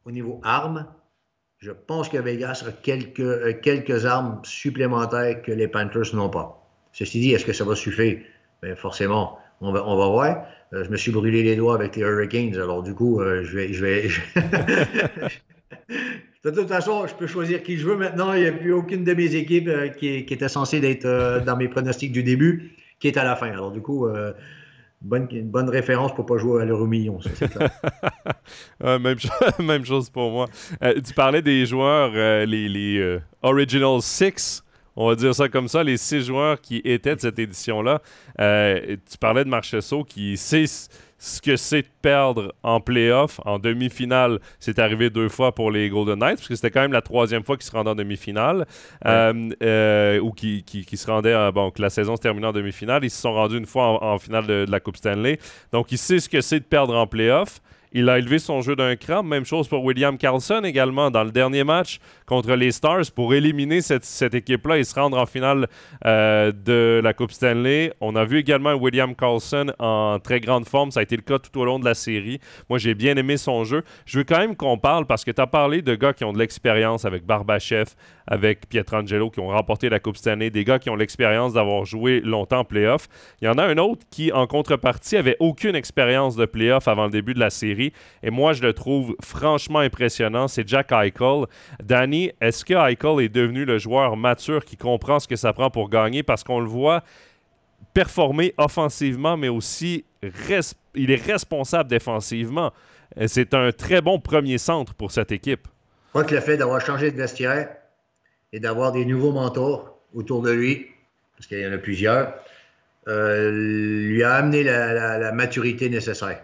au niveau armes, je pense que Vegas a quelques, quelques armes supplémentaires que les Panthers n'ont pas. Ceci dit, est-ce que ça va suffire? Bien, forcément, on va, on va voir. Euh, je me suis brûlé les doigts avec les Hurricanes, alors du coup, euh, je vais. Je vais de toute façon, je peux choisir qui je veux maintenant. Il n'y a plus aucune de mes équipes euh, qui, était censée être dans mes pronostics du début qui est à la fin. Alors du coup, bonne, une bonne référence pour ne pas jouer à l'euro million. même, même, chose pour moi. tu parlais des joueurs, les, les Original Six on va dire ça comme ça, les six joueurs qui étaient de cette édition-là. Euh, tu parlais de Marchesso qui sait ce que c'est de perdre en playoff, en demi-finale. C'est arrivé deux fois pour les Golden Knights, parce que c'était quand même la troisième fois qu'ils se rendaient en demi-finale, euh, euh, ou qui, se rendaient, bon, que la saison se terminait en demi-finale. Ils se sont rendus une fois en, finale de, de, la Coupe Stanley. Donc, il sait ce que c'est de perdre en playoff. Il a élevé son jeu d'un cran. Même chose pour William Carlson également dans le dernier match contre les Stars pour éliminer cette, équipe-là et se rendre en finale euh, de la Coupe Stanley. On a vu également William Carlson en très grande forme. Ça a été le cas tout au long de la série. Moi, j'ai bien aimé son jeu. Je veux quand même qu'on parle parce que tu as parlé de gars qui ont de l'expérience avec Barbachev, avec Pietrangelo qui ont remporté la Coupe Stanley, des gars qui ont l'expérience d'avoir joué longtemps en playoff. Il y en a un autre qui, en contrepartie, avait aucune expérience de playoff avant le début de la série et moi, je le trouve franchement impressionnant. C'est Jack Eichel. Danny, est-ce que Eichel est devenu le joueur mature qui comprend ce que ça prend pour gagner? Parce qu'on le voit performer offensivement, mais aussi il est responsable défensivement. C'est un très bon premier centre pour cette équipe. Je crois que le fait d'avoir changé de vestiaire et d'avoir des nouveaux mentors autour de lui, parce qu'il y en a plusieurs, lui a amené la maturité nécessaire.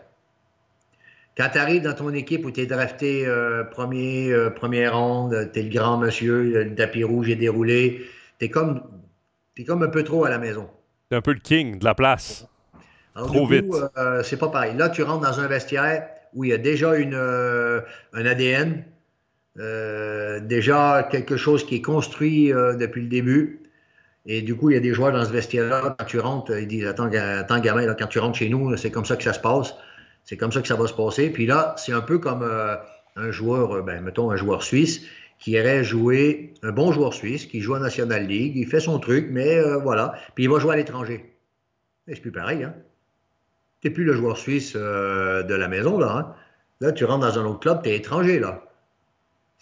Quand tu arrives dans ton équipe où tu es drafté euh, premier, euh, première ronde, tu es le grand monsieur, le tapis rouge est déroulé, tu es comme, comme un peu trop à la maison. Tu un peu le king de la place. trop vite. Euh, c'est pas pareil. Là, tu rentres dans un vestiaire où il y a déjà une, un ADN, déjà quelque chose qui est construit depuis le début. Et du coup, il y a des joueurs dans ce vestiaire-là, quand tu rentres, ils disent Attends, gamin, quand tu rentres chez nous, c'est comme ça que ça se passe. C'est comme ça que ça va se passer. Puis là, c'est un peu comme euh, un joueur, euh, ben, mettons un joueur suisse qui irait jouer, un bon joueur suisse qui joue en National League, il fait son truc, mais euh, voilà. Puis il va jouer à l'étranger. C'est plus pareil, hein? Tu n'es plus le joueur suisse de la maison, là. Hein? Là, tu rentres dans un autre club, tu es étranger, là.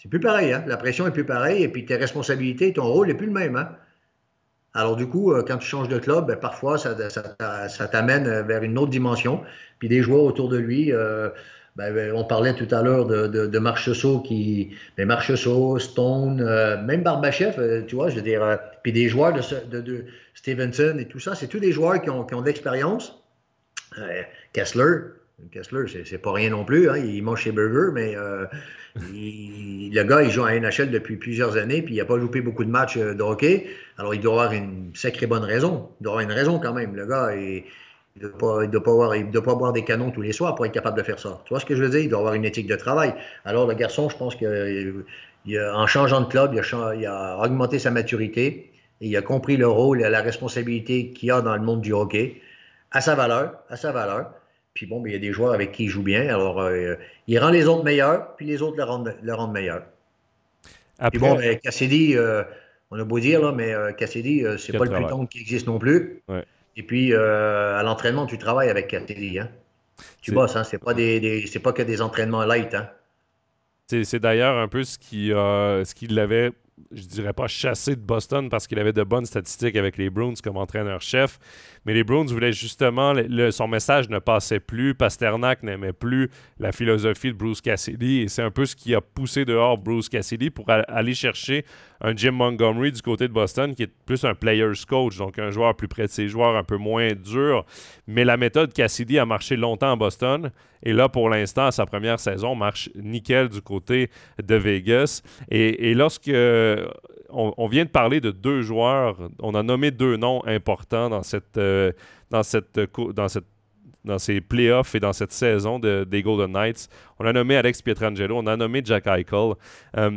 C'est plus pareil, hein? La pression est plus pareille, et puis tes responsabilités, ton rôle n'est plus le même, hein? Alors, du coup, euh, quand tu changes de club, ben, parfois, ça, t'amène euh, vers une autre dimension. Puis des joueurs autour de lui, euh, ben, ben, on parlait tout à l'heure de, de, de qui. Ben, Marchessault, Stone, même Barbachev, tu vois, je veux dire. puis des joueurs de, de, Stevenson et tout ça, c'est tous des joueurs qui ont, qui ont de l'expérience. Kessler, Kessler, c'est pas rien non plus. Hein, il mange chez Burger, mais le gars, il joue à NHL depuis plusieurs années, puis il n'a pas loupé beaucoup de matchs euh, de hockey. Alors, il doit avoir une sacrée bonne raison. Il doit avoir une raison quand même. Le gars, il ne doit, pas, avoir, boire des canons tous les soirs pour être capable de faire ça. Tu vois ce que je veux dire? Il doit avoir une éthique de travail. Alors, le garçon, je pense qu'en changeant de club, il a, augmenté sa maturité il a compris le rôle et la responsabilité qu'il a dans le monde du hockey à sa valeur, à sa valeur. Puis bon, il y a des joueurs avec qui il joue bien. Alors, euh, il rend les autres meilleurs, puis les autres le rendent, le rendent meilleur. Puis bon, ben, Cassidy, euh, on a beau dire, là, mais euh, Cassidy, c'est pas le plus tendre qui existe non plus. Et puis, à l'entraînement, tu travailles avec Cassidy. Hein? Tu bosses, hein? c'est pas, des, pas que des entraînements light. Hein? C'est d'ailleurs un peu ce qui, ce qui l'avait je dirais pas chassé de Boston parce qu'il avait de bonnes statistiques avec les Bruins comme entraîneur-chef, mais les Bruins voulaient justement, son message ne passait plus, Pasternak n'aimait plus la philosophie de Bruce Cassidy, et c'est un peu ce qui a poussé dehors Bruce Cassidy pour aller chercher un Jim Montgomery du côté de Boston qui est plus un player's coach, donc un joueur plus près de ses joueurs, un peu moins dur, mais la méthode Cassidy a marché longtemps à Boston, et là, pour l'instant, sa première saison marche nickel du côté de Vegas. Et, lorsque on, vient de parler de deux joueurs. On a nommé deux noms importants dans cette, euh, dans cette, dans cette dans ces playoffs et dans cette saison des Golden Knights. On a nommé Alex Pietrangelo, on a nommé Jack Eichel. Euh,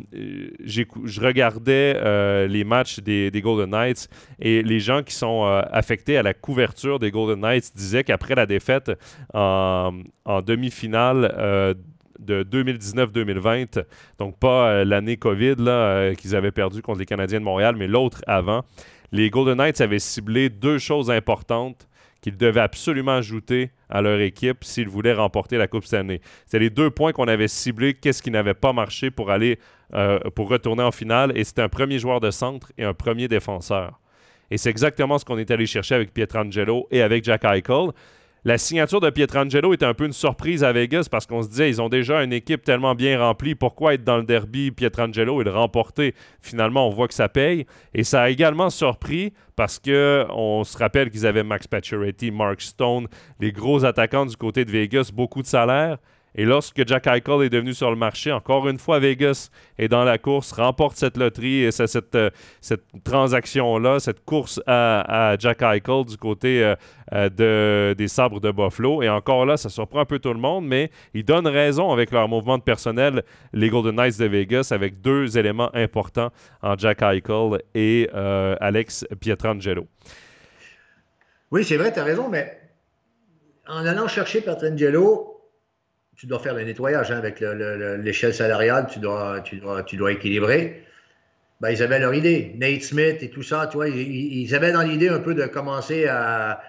je regardais euh, les matchs des, Golden Knights et les gens qui sont affectés à la couverture des Golden Knights disaient qu'après la défaite en demi-finale de 2019-2020, donc pas euh, l'année COVID euh, qu'ils avaient perdu contre les Canadiens de Montréal, mais l'autre avant. Les Golden Knights avaient ciblé deux choses importantes qu'ils devaient absolument ajouter à leur équipe s'ils voulaient remporter la Coupe Stanley. C'était les deux points qu'on avait ciblés, qu'est-ce qui n'avait pas marché pour aller euh, pour retourner en finale, et c'était un premier joueur de centre et un premier défenseur. Et c'est exactement ce qu'on est allé chercher avec Pietrangelo et avec Jack Eichel la signature de Pietrangelo était un peu une surprise à Vegas parce qu'on se disait ils ont déjà une équipe tellement bien remplie, pourquoi être dans le derby Pietrangelo et le remporter? Finalement, on voit que ça paye. Et ça a également surpris parce que on se rappelle qu'ils avaient Max Pacioretty, Mark Stone, les gros attaquants du côté de Vegas, beaucoup de salaire. Et lorsque Jack Eichel est devenu sur le marché, encore une fois, Vegas est dans la course, remporte cette loterie et cette, euh, cette, transaction-là, cette course à, Jack Eichel du côté euh, euh, de, des sabres de Buffalo. Et encore là, ça surprend un peu tout le monde, mais ils donnent raison avec leur mouvement de personnel, les Golden Knights de Vegas, avec deux éléments importants en Jack Eichel et Alex Pietrangelo. Oui, c'est vrai, tu as raison, mais en allant chercher Pietrangelo, tu dois faire le nettoyage hein, avec l'échelle salariale, tu dois, tu dois, tu dois équilibrer. Ben, ils avaient leur idée. Nate Smith et tout ça, tu vois, ils, avaient dans l'idée un peu de commencer à,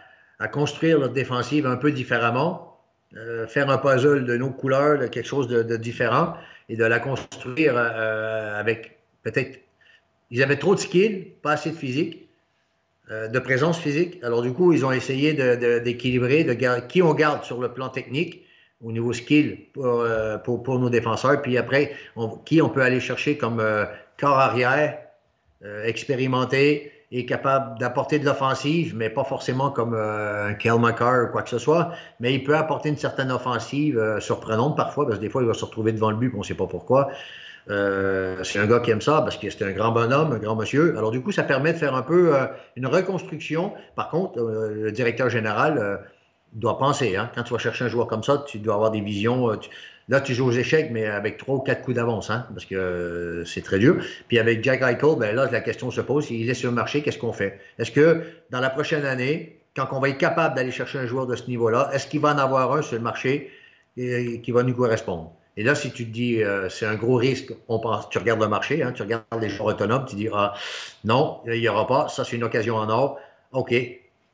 construire leur défensive un peu différemment, euh, faire un puzzle de nos couleurs, de quelque chose de, différent, et de la construire euh, avec peut-être. Ils avaient trop de skills, pas assez de physique, euh, de présence physique. Alors, du coup, ils ont essayé d'équilibrer, de, de, qui on garde sur le plan technique au niveau skill euh, pour, pour, nos défenseurs. Puis après, qui on peut aller chercher comme euh, corps arrière, euh, expérimenté, est capable d'apporter de l'offensive, mais pas forcément comme un Kel McCarr ou quoi que ce soit, mais il peut apporter une certaine offensive surprenante parfois, parce que des fois, il va se retrouver devant le but, on ne sait pas pourquoi. C'est un gars qui aime ça parce que c'est un grand bonhomme, un grand monsieur. Alors du coup, ça permet de faire un peu une reconstruction. Par contre, le directeur général doit penser. Hein, quand tu vas chercher un joueur comme ça, tu dois avoir des visions. Là, tu joues aux échecs, mais avec trois ou quatre coups d'avance, hein, parce que euh, c'est très dur. Puis avec Jack Eichel, ben là, la question se pose, il est sur le marché, qu'est-ce qu'on fait? Est-ce que dans la prochaine année, quand on va être capable d'aller chercher un joueur de ce niveau-là, est-ce qu'il va en avoir un sur le marché qui va nous correspondre? Et là, si tu te dis, euh, c'est un gros risque, on pense, tu regardes le marché, hein, tu regardes les joueurs autonomes, tu dis, ah, non, il n'y aura pas, ça c'est une occasion en or. OK,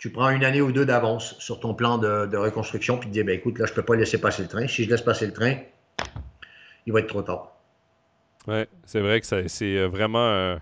tu prends une année ou deux d'avance sur ton plan de, reconstruction, puis tu dis, ben, écoute, là, je ne peux pas laisser passer le train. Si je laisse passer le train, il va être trop tard. Oui, c'est vrai que c'est euh, vraiment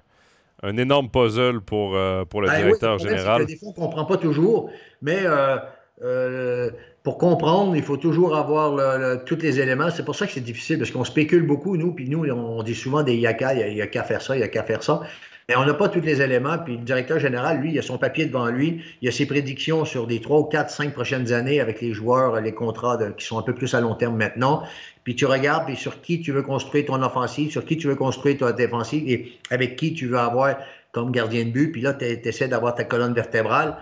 un, énorme puzzle pour, euh, pour le ben directeur général. des fois, on ne comprend pas toujours, mais euh, pour comprendre, il faut toujours avoir tous les éléments. C'est pour ça que c'est difficile, parce qu'on spécule beaucoup, nous, puis nous, on dit souvent des yaka, il n'y a qu'à faire ça, il n'y a qu'à faire ça. Mais on n'a pas tous les éléments. Puis le directeur général, lui, il a son papier devant lui. Il a ses prédictions sur des trois, quatre, cinq prochaines années avec les joueurs, les contrats qui sont un peu plus à long terme maintenant. Puis tu regardes puis sur qui tu veux construire ton offensive, sur qui tu veux construire ta défensive et avec qui tu veux avoir comme gardien de but. Puis là, tu essaies d'avoir ta colonne vertébrale.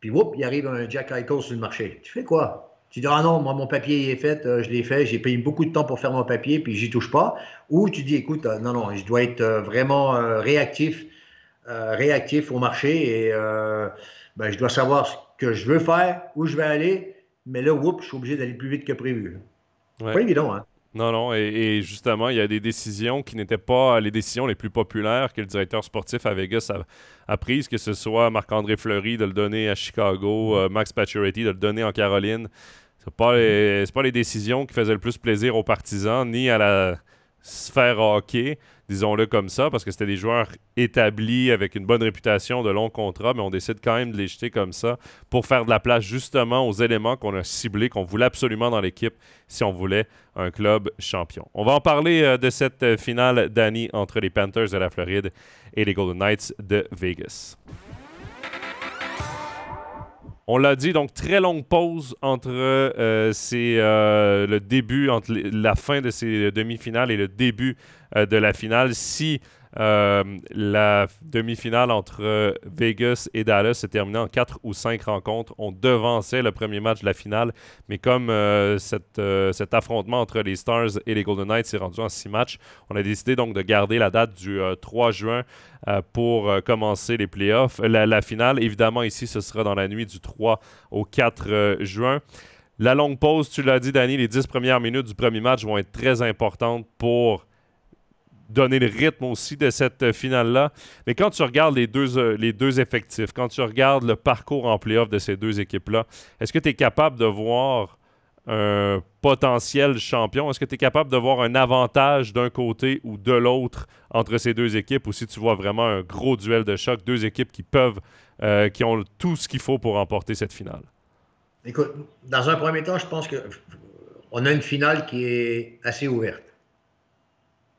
Puis, whoop, il arrive un Jack Eichel sur le marché. Tu fais quoi? Tu dis, ah non, moi, mon papier est fait, euh, je l'ai fait, j'ai payé beaucoup de temps pour faire mon papier, puis j'y touche pas. Ou tu dis, écoute, euh, non, non, je dois être euh, vraiment réactif, réactif au marché et ben, je dois savoir ce que je veux faire, où je vais aller, mais là, whoop, je suis obligé d'aller plus vite que prévu. Pas évident, hein? Non, non, et, justement, il y a des décisions qui n'étaient pas les décisions les plus populaires que le directeur sportif à Vegas a, prises, que ce soit Marc-André Fleury de le donner à Chicago, euh, Max Pacioretty de le donner en Caroline. Ce pas, les, pas les décisions qui faisaient le plus plaisir aux partisans, ni à la sphère hockey disons-le comme ça, parce que c'était des joueurs établis avec une bonne réputation de long contrat, mais on décide quand même de les jeter comme ça pour faire de la place justement aux éléments qu'on a ciblés, qu'on voulait absolument dans l'équipe si on voulait un club champion. On va en parler euh, de cette euh, finale d'année entre les Panthers de la Floride et les Golden Knights de Vegas. On l'a dit, donc très longue pause entre euh, euh, le début, entre la fin de ces demi-finales et le début euh, de la finale. Si la demi-finale entre euh, Vegas et Dallas s'est terminée en quatre ou cinq rencontres. On devançait le premier match de la finale, mais comme euh, cet affrontement entre les Stars et les Golden Knights s'est rendu en six matchs, on a décidé donc de garder la date du 3 juin pour commencer les playoffs. La, la, finale, évidemment, ici, ce sera dans la nuit du 3 au 4 juin. La longue pause, tu l'as dit, Danny, les dix premières minutes du premier match vont être très importantes pour donner le rythme aussi de cette euh, finale-là. Mais quand tu regardes les deux, euh, les deux effectifs, quand tu regardes le parcours en playoff de ces deux équipes-là, est-ce que tu es capable de voir un potentiel champion? Est-ce que tu es capable de voir un avantage d'un côté ou de l'autre entre ces deux équipes ou si tu vois vraiment un gros duel de choc, deux équipes qui peuvent, euh, qui ont tout ce qu'il faut pour remporter cette finale? Écoute, dans un premier temps, je pense que on a une finale qui est assez ouverte.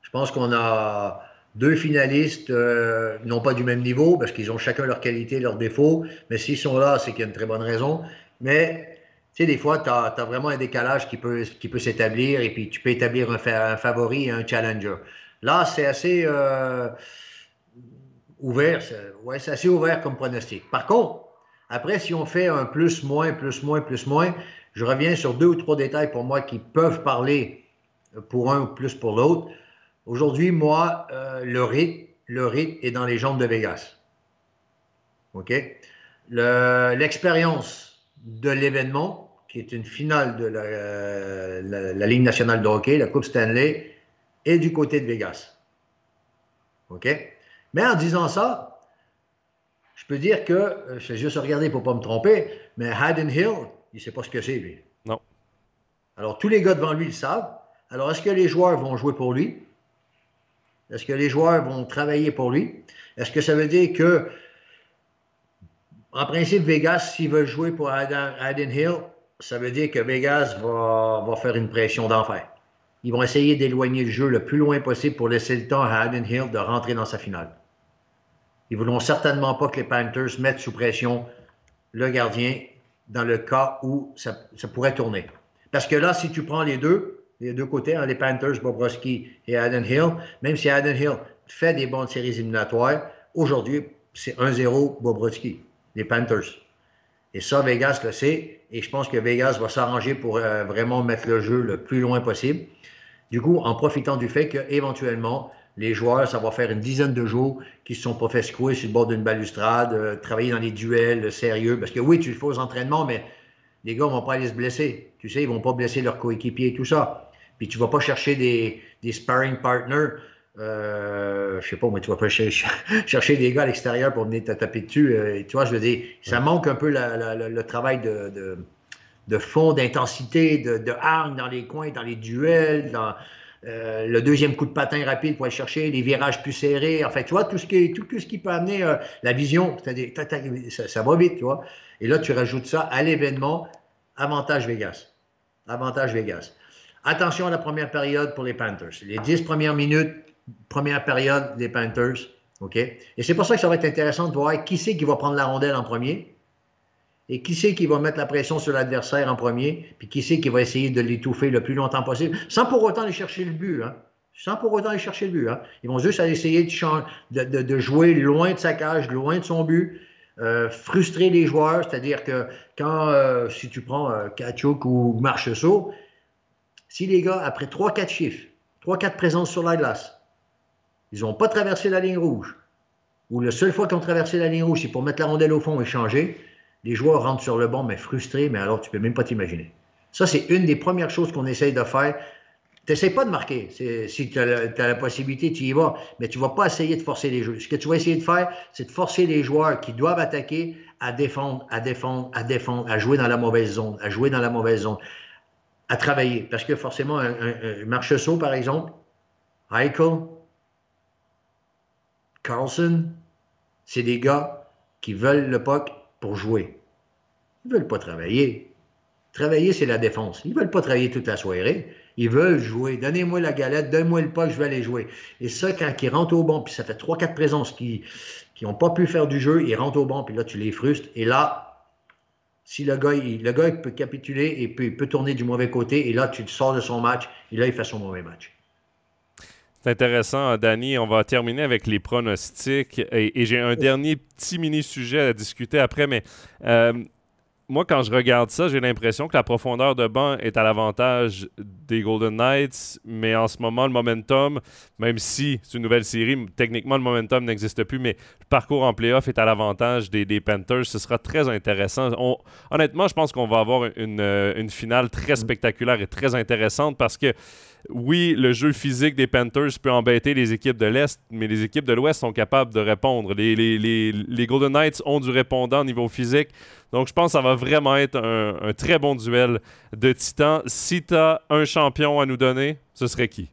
Je pense qu'on a deux finalistes, euh, non pas du même niveau, parce qu'ils ont chacun leurs qualités, leurs défauts, mais s'ils sont là, c'est qu'il y a une très bonne raison. Mais, tu sais, des fois, tu as, vraiment un décalage qui peut, qui peut s'établir, et puis tu peux établir un, favori et un challenger. Là, c'est assez euh, ouvert, ouais, c'est assez ouvert comme pronostic. Par contre, après, si on fait un plus, moins, plus, moins, plus, moins, je reviens sur deux ou trois détails pour moi qui peuvent parler pour un ou plus pour l'autre. Aujourd'hui, moi, euh, le rythme, le rythme est dans les jambes de Vegas. OK? L'expérience de l'événement, qui est une finale de la, Ligue nationale de hockey, la Coupe Stanley, est du côté de Vegas. OK? Mais en disant ça, je peux dire que, euh, je vais juste regarder pour ne pas me tromper, mais Hayden Hill, il ne sait pas ce que c'est, lui. Non. Alors, tous les gars devant lui le savent. Alors, est-ce que les joueurs vont jouer pour lui? Est-ce que les joueurs vont travailler pour lui? Est-ce que ça veut dire que, en principe, Vegas, s'ils veulent jouer pour Aden Hill, ça veut dire que Vegas va, faire une pression d'enfer. Ils vont essayer d'éloigner le jeu le plus loin possible pour laisser le temps à Aden Hill de rentrer dans sa finale. Ils ne voudront certainement pas que les Panthers mettent sous pression le gardien dans le cas où ça, pourrait tourner. Parce que là, si tu prends les deux, les deux côtés, hein, les Panthers, Bobrovski et Adam Hill, même si Adam Hill fait des bonnes séries éliminatoires, aujourd'hui, c'est 1-0 Bobrovski, les Panthers. Et ça, Vegas le sait. Et je pense que Vegas va s'arranger pour euh, vraiment mettre le jeu le plus loin possible. Du coup, en profitant du fait qu'éventuellement, les joueurs, ça va faire une dizaine de jours qui ne se sont pas fait secouer sur le bord d'une balustrade, euh, travailler dans les duels sérieux. Parce que oui, tu le fais aux entraînements, mais les gars ne vont pas aller se blesser. Tu sais, ils ne vont pas blesser leurs coéquipiers et tout ça. Puis tu ne vas pas chercher des, des sparring partners. Euh, je sais pas, mais tu vas pas chercher, des gars à l'extérieur pour venir te taper dessus. Euh, tu vois, je veux dire, ça manque un peu le travail de, de, fond, d'intensité, de, de hargne dans les coins, dans les duels, dans, euh, le deuxième coup de patin rapide pour aller chercher, les virages plus serrés. En fait, tu vois, tout ce qui, tout, ce qui peut amener euh, la vision, c'est-à-dire, ça, va vite, tu vois. Et là, tu rajoutes ça à l'événement, avantage Vegas. Avantage Vegas. Attention à la première période pour les Panthers. Les dix premières minutes, première période des Panthers. OK? Et c'est pour ça que ça va être intéressant de voir qui c'est qui va prendre la rondelle en premier. Et qui c'est qui va mettre la pression sur l'adversaire en premier, puis qui c'est qui va essayer de l'étouffer le plus longtemps possible, sans pour autant aller chercher le but. Hein? Sans pour autant aller chercher le but. Hein? Ils vont juste essayer de, jouer loin de sa cage, loin de son but, euh, frustrer les joueurs. C'est-à-dire que quand, euh, si tu prends euh, Kachuk ou Marcheseau, si les gars, après 3-4 chiffres, 3-4 présences sur la glace, ils n'ont pas traversé la ligne rouge, ou la seule fois qu'ils ont traversé la ligne rouge, c'est pour mettre la rondelle au fond et changer, les joueurs rentrent sur le banc, mais frustrés, mais alors tu peux même pas t'imaginer. Ça, c'est une des premières choses qu'on essaye de faire. Tu pas de marquer. Si tu as, la possibilité, tu y vas. Mais tu ne vas pas essayer de forcer les joueurs. Ce que tu vas essayer de faire, c'est de forcer les joueurs qui doivent attaquer à défendre, à défendre, à défendre, à jouer dans la mauvaise zone, à jouer dans la mauvaise zone, à travailler. Parce que forcément, un, un, par exemple, Eichel, Carlson, c'est des gars qui veulent le puck pour jouer. Ils ne veulent pas travailler. Travailler, c'est la défense. Ils ne veulent pas travailler toute la soirée. Ils veulent jouer. Donnez-moi la galette, donnez-moi le pas, je vais aller jouer. Et ça, quand ils rentrent au banc, puis ça fait 3-4 présences qui n'ont pas pu faire du jeu, ils rentrent au banc, puis là, tu les frustres. Et là, si le gars, il, le gars peut capituler et peut, peut tourner du mauvais côté, et là, tu le sors de son match, et là, il fait son mauvais match. C'est intéressant, Danny. On va terminer avec les pronostics. Et, j'ai un dernier petit mini-sujet à discuter après, mais euh, moi, quand je regarde ça, j'ai l'impression que la profondeur de banc est à l'avantage des Golden Knights, mais en ce moment, le momentum, même si c'est une nouvelle série, techniquement, le momentum n'existe plus, mais le parcours en playoff est à l'avantage des, Panthers. Ce sera très intéressant. honnêtement, je pense qu'on va avoir une, euh, une finale très mm. spectaculaire et très intéressante parce que oui, le jeu physique des Panthers peut embêter les équipes de l'Est, mais les équipes de l'Ouest sont capables de répondre. Les, les, Golden Knights ont du répondant au niveau physique. Donc, je pense que ça va vraiment être un, très bon duel de titans. Si tu as un champion à nous donner, ce serait qui?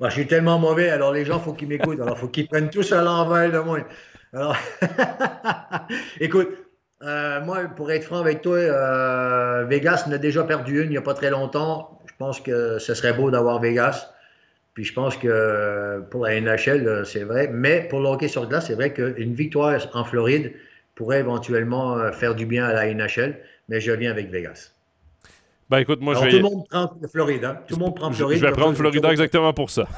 Moi, je suis tellement mauvais, alors les gens, il faut qu'ils m'écoutent. Alors, il faut qu'ils prennent tous à l'envers de moi. Alors, écoute, euh, moi, pour être franc avec toi, euh, Vegas n'a déjà perdu une il n'y a pas très longtemps. Je pense que ce serait beau d'avoir Vegas. Puis je pense que pour la NHL, c'est vrai. Mais pour le hockey sur glace, c'est vrai qu'une victoire en Floride pourrait éventuellement euh, faire du bien à la NHL. Mais je viens avec Vegas. Ben écoute, moi je vais. Tout le monde prend Floride. Hein? Tout le monde prend Floride. Je vais prendre Florida exactement pour ça.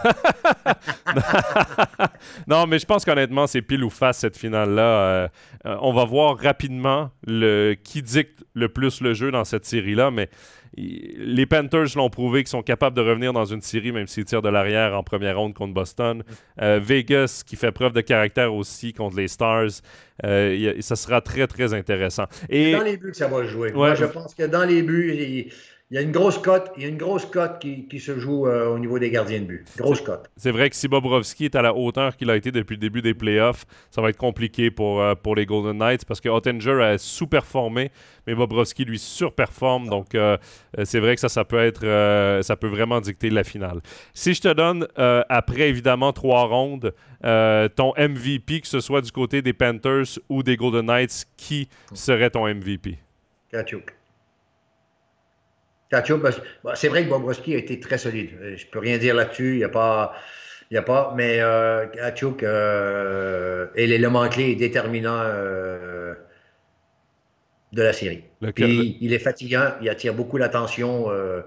non, mais je pense qu'honnêtement, c'est pile ou face cette finale-là. Euh, euh, on va voir rapidement le, qui dicte le plus le jeu dans cette série-là, mais les Panthers l'ont prouvé qu'ils sont capables de revenir dans une série, même s'ils tirent de l'arrière en première ronde contre Boston. Euh, Vegas, qui fait preuve de caractère aussi contre les Stars. Euh, ça sera très, très intéressant. Et... Dans les buts que ça va jouer. Moi, je pense que dans les buts, il y a une grosse cote, il y a une grosse cote qui, qui, se joue euh, au niveau des gardiens de but. Grosse cote. C'est vrai que si Bobrovski est à la hauteur qu'il a été depuis le début des playoffs, ça va être compliqué pour, euh, pour les Golden Knights parce que Ottinger a sous-performé, mais Bobrovski lui surperforme. Donc euh, c'est vrai que ça, ça peut être ça peut vraiment dicter la finale. Si je te donne après évidemment trois rondes ton MVP, que ce soit du côté des Panthers ou des Golden Knights, qui serait ton MVP? Kachuk. C'est vrai que Bobrovski a été très solide. Euh, je ne peux rien dire là-dessus. Il n'y a, pas, Il n'y a pas, mais euh, Kachuk euh, est l'élément clé et déterminant euh, de la série. Puis, il est fatigant, il attire beaucoup l'attention. euh,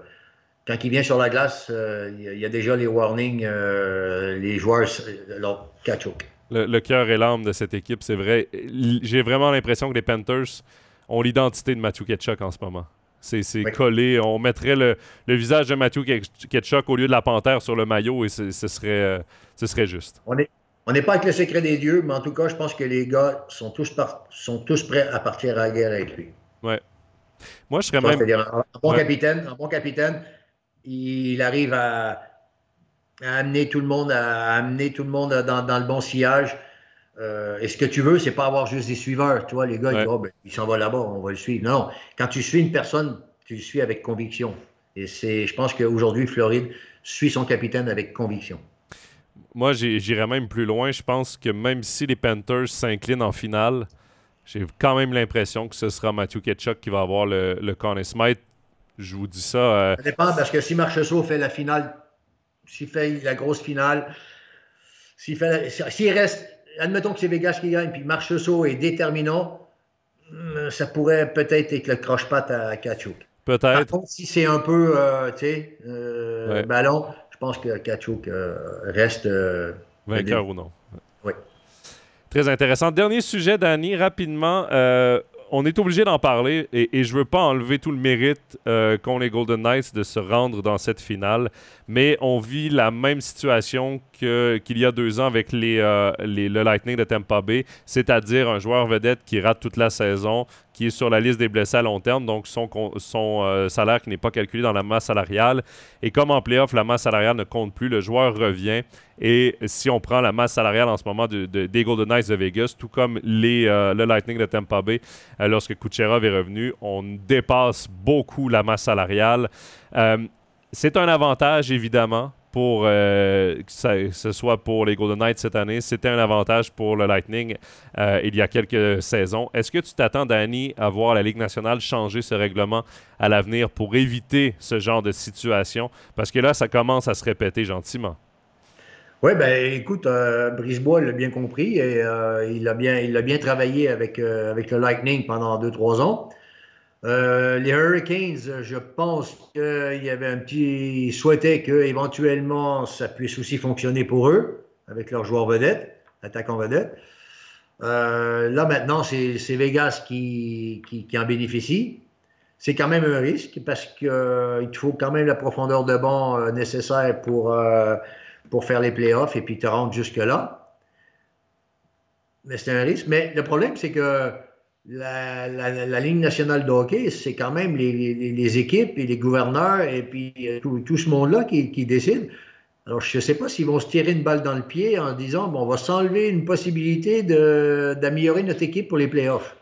quand il vient sur la glace, euh, il y a- déjà les warnings, euh, les joueurs. Alors, Kachuk. Le, le cœur et l'âme de cette équipe, c'est vrai. J'ai vraiment l'impression que les Panthers ont l'identité de Matthew Ketchuk en ce moment. C'est Oui. collé. On mettrait le, le visage de Matthew Ke- Ketchuk au lieu de la panthère sur le maillot et ce serait, euh, ce serait juste. On n'est on pas avec le secret des dieux, mais en tout cas, je pense que les gars sont tous, par- sont tous prêts à partir à la guerre avec lui. Moi, je serais même. Un, un bon Ouais. capitaine, un bon capitaine, il arrive à, à amener tout le monde, à, amener tout le monde dans, dans le bon sillage. Euh, et ce que tu veux, c'est pas avoir juste des suiveurs. Tu vois, les gars, ils disent, Oh, ben, il s'en va là-bas, on va le suivre. Non. Quand tu suis une personne, tu le suis avec conviction. Et c'est, je pense qu'aujourd'hui, Floride suit son capitaine avec conviction. Moi, j'irais même plus loin. Je pense que même si les Panthers s'inclinent en finale, j'ai quand même l'impression que ce sera Matthew Ketchuk qui va avoir le, le Conn Smythe. Je vous dis ça. euh, Ça dépend parce que si Marchessault fait la finale, s'il fait la grosse finale, s'il fait la- s'il reste, admettons que c'est Vegas qui gagne, puis Marchessault est déterminant, hum, ça pourrait peut-être être le croche-patte à Kachuk. Par Peut-être. contre, si c'est un peu, euh, tu sais, euh, Ouais. ballon, je pense que Kachuk euh, reste. euh, Vainqueur ou non. Oui. Très intéressant. Dernier sujet, Danny, rapidement. euh, on est obligé d'en parler et, et je veux pas enlever tout le mérite euh, qu'ont les Golden Knights de se rendre dans cette finale, mais on vit la même situation qu'il y a deux ans avec les, euh, les- le Lightning de Tampa Bay, c'est-à-dire un joueur vedette qui rate toute la saison, qui est sur la liste des blessés à long terme, donc son, son euh, salaire qui n'est pas calculé dans la masse salariale. Et comme en playoff, la masse salariale ne compte plus, le joueur revient. Et si on prend la masse salariale en ce moment de, de- des Golden Knights de Vegas, tout comme les, euh, le Lightning de Tampa Bay, euh, lorsque Kucherov est revenu, on dépasse beaucoup la masse salariale. C'est un avantage, évidemment, pour euh, que ce soit pour les Golden Knights cette année. C'était un avantage pour le Lightning euh, il y a quelques saisons. Est-ce que tu t'attends, Danny, à voir la Ligue nationale changer ce règlement à l'avenir pour éviter ce genre de situation? Parce que là, ça commence à se répéter gentiment. Oui, ben écoute, euh, l'a bien compris et euh, il, a bien, il a bien travaillé avec, avec le Lightning pendant 2-3 ans. Euh, les Hurricanes, je pense qu'il y avait un petit. Ils souhaitaient qu'éventuellement ça puisse aussi fonctionner pour eux, avec leur joueur vedette, attaquant vedette. Euh, là maintenant, c'est Vegas qui, qui, en bénéficie. C'est quand même un risque parce qu'il te faut quand même la profondeur de banc euh, nécessaire pour. euh, pour faire les playoffs et puis te rendre jusque-là. Mais c'est un risque. Mais le problème, c'est que la, la, la Ligue nationale de hockey, c'est quand même les, les, les, équipes et les gouverneurs et puis euh, tout, tout ce monde-là qui, qui décide. Alors, je ne sais pas s'ils vont se tirer une balle dans le pied en disant bon, on va s'enlever une possibilité d'améliorer notre équipe pour les playoffs.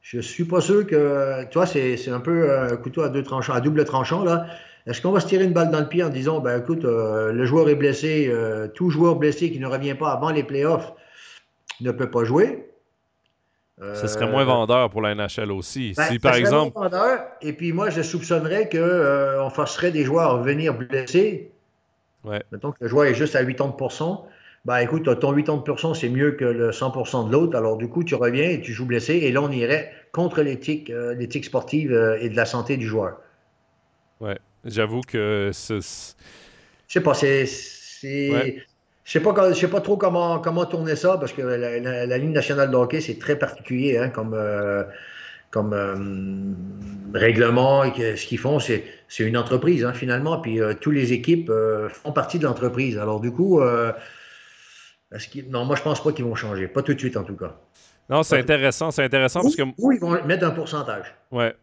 Je ne suis pas sûr que. Tu vois, c'est un peu un couteau à deux tranchants, à double tranchant, là. Est-ce qu'on va se tirer une balle dans le pied en disant, ben écoute, euh, le joueur est blessé, euh, tout joueur blessé qui ne revient pas avant les playoffs ne peut pas jouer? Euh, Ce serait moins vendeur pour la NHL aussi. Ben, si par exemple. Vendeur, et puis moi, je soupçonnerais qu'on euh, forcerait des joueurs à venir blessés. Ouais. Mettons que le joueur est juste à 80% ben écoute, ton 80% c'est mieux que le 100% de l'autre. Alors du coup, tu reviens et tu joues blessé. Et là, on irait contre l'éthique euh, l'éthique sportive euh, et de la santé du joueur. Ouais. J'avoue que c'est. Je sais pas, c'est. Ouais. Je sais pas, je sais pas trop comment, comment tourner ça parce que la, la, la Ligue nationale de hockey, c'est très particulier hein, comme, euh, comme euh, règlement. Et ce qu'ils font, c'est une entreprise hein, finalement. Puis euh, toutes les équipes font partie de l'entreprise. Alors du coup, non, moi je pense pas qu'ils vont changer. Pas tout de suite en tout cas. Non, c'est intéressant. C'est intéressant ou, parce que. Ou ils vont mettre un pourcentage. Ouais.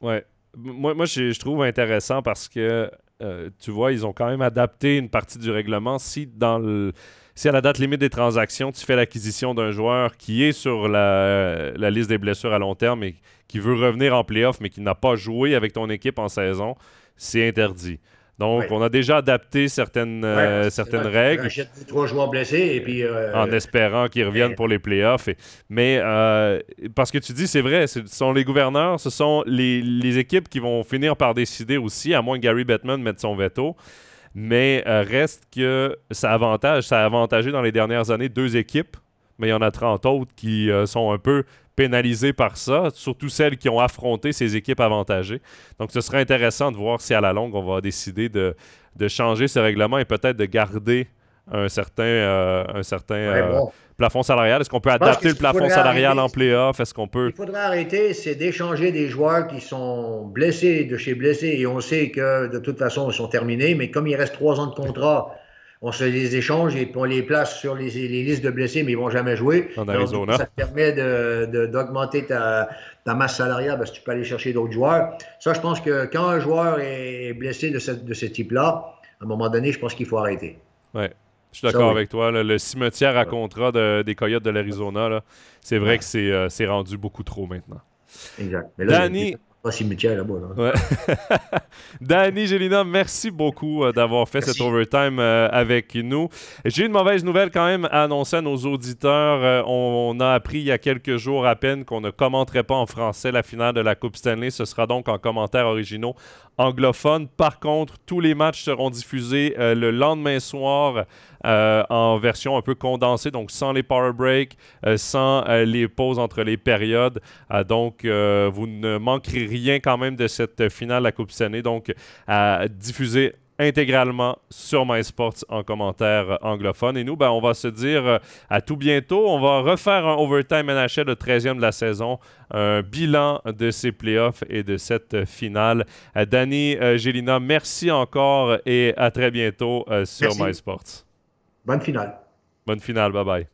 Ouais. Moi, moi je, je trouve intéressant parce que euh, tu vois, ils ont quand même adapté une partie du règlement. Si à la date limite des transactions, tu fais l'acquisition d'un joueur qui est sur la, la, liste des blessures à long terme et qui veut revenir en playoff, mais qui n'a pas joué avec ton équipe en saison, c'est interdit. Donc, ouais. on a déjà adapté certaines, ouais, euh, certaines règles. Trois joueurs blessés et puis. Euh, en espérant qu'ils reviennent pour les playoffs. Et, mais euh, parce que tu dis, c'est vrai, ce sont les gouverneurs, ce sont les, les, équipes qui vont finir par décider aussi, à moins que Gary Bettman mette son veto. Mais reste que ça avantage, ça a avantagé dans les dernières années deux équipes, mais il y en a 30 autres qui sont un peu pénalisées par ça, surtout celles qui ont affronté ces équipes avantagées. Donc, ce serait intéressant de voir si à la longue, on va décider de, de changer ce règlement et peut-être de garder un certain, euh, un certain euh, plafond salarial. Est-ce qu'on peut adapter le plafond salarial en playoff? Est-ce qu'on peut. Il faudrait arrêter, c'est d'échanger des joueurs qui sont blessés de chez blessés et on sait que de toute façon, ils sont terminés, mais comme il reste trois ans de contrat, on se les échange et on les place sur les, listes de blessés, mais ils ne vont jamais jouer. En Arizona. ça te permet d'augmenter de, ta, ta, masse salariale parce que tu peux aller chercher d'autres joueurs. Ça, je pense que quand un joueur est blessé de ce, de ce type-là, à un moment donné, je pense qu'il faut arrêter. Ouais. Je suis d'accord avec toi. le cimetière à contrat des Coyotes de l'Arizona, c'est vrai que euh, c'est rendu beaucoup trop maintenant. Exact. Mais là, Danny, cimetière là-bas. Danny Gélina, merci beaucoup euh, d'avoir fait cet overtime euh, avec nous. J'ai une mauvaise nouvelle quand même à annoncer à nos auditeurs. Euh, on, a appris il y a quelques jours à peine qu'on ne commenterait pas en français la finale de la Coupe Stanley. Ce sera donc en commentaires originaux anglophones. Par contre, tous les matchs seront diffusés le lendemain soir en version un peu condensée, donc sans les power breaks, sans les pauses entre les périodes. donc, vous ne manquerez rien quand même de cette finale la Coupe Stanley. Donc, à diffuser intégralement sur MySports en commentaire anglophone. Et nous, ben, on va se dire euh, à tout bientôt. On va refaire un Overtime NHL, le 13e de la saison, un bilan de ces playoffs et de cette finale. Euh, Danny, euh, Gélina, merci encore et à très bientôt sur MySports. Bonne finale. Bonne finale. Bye bye.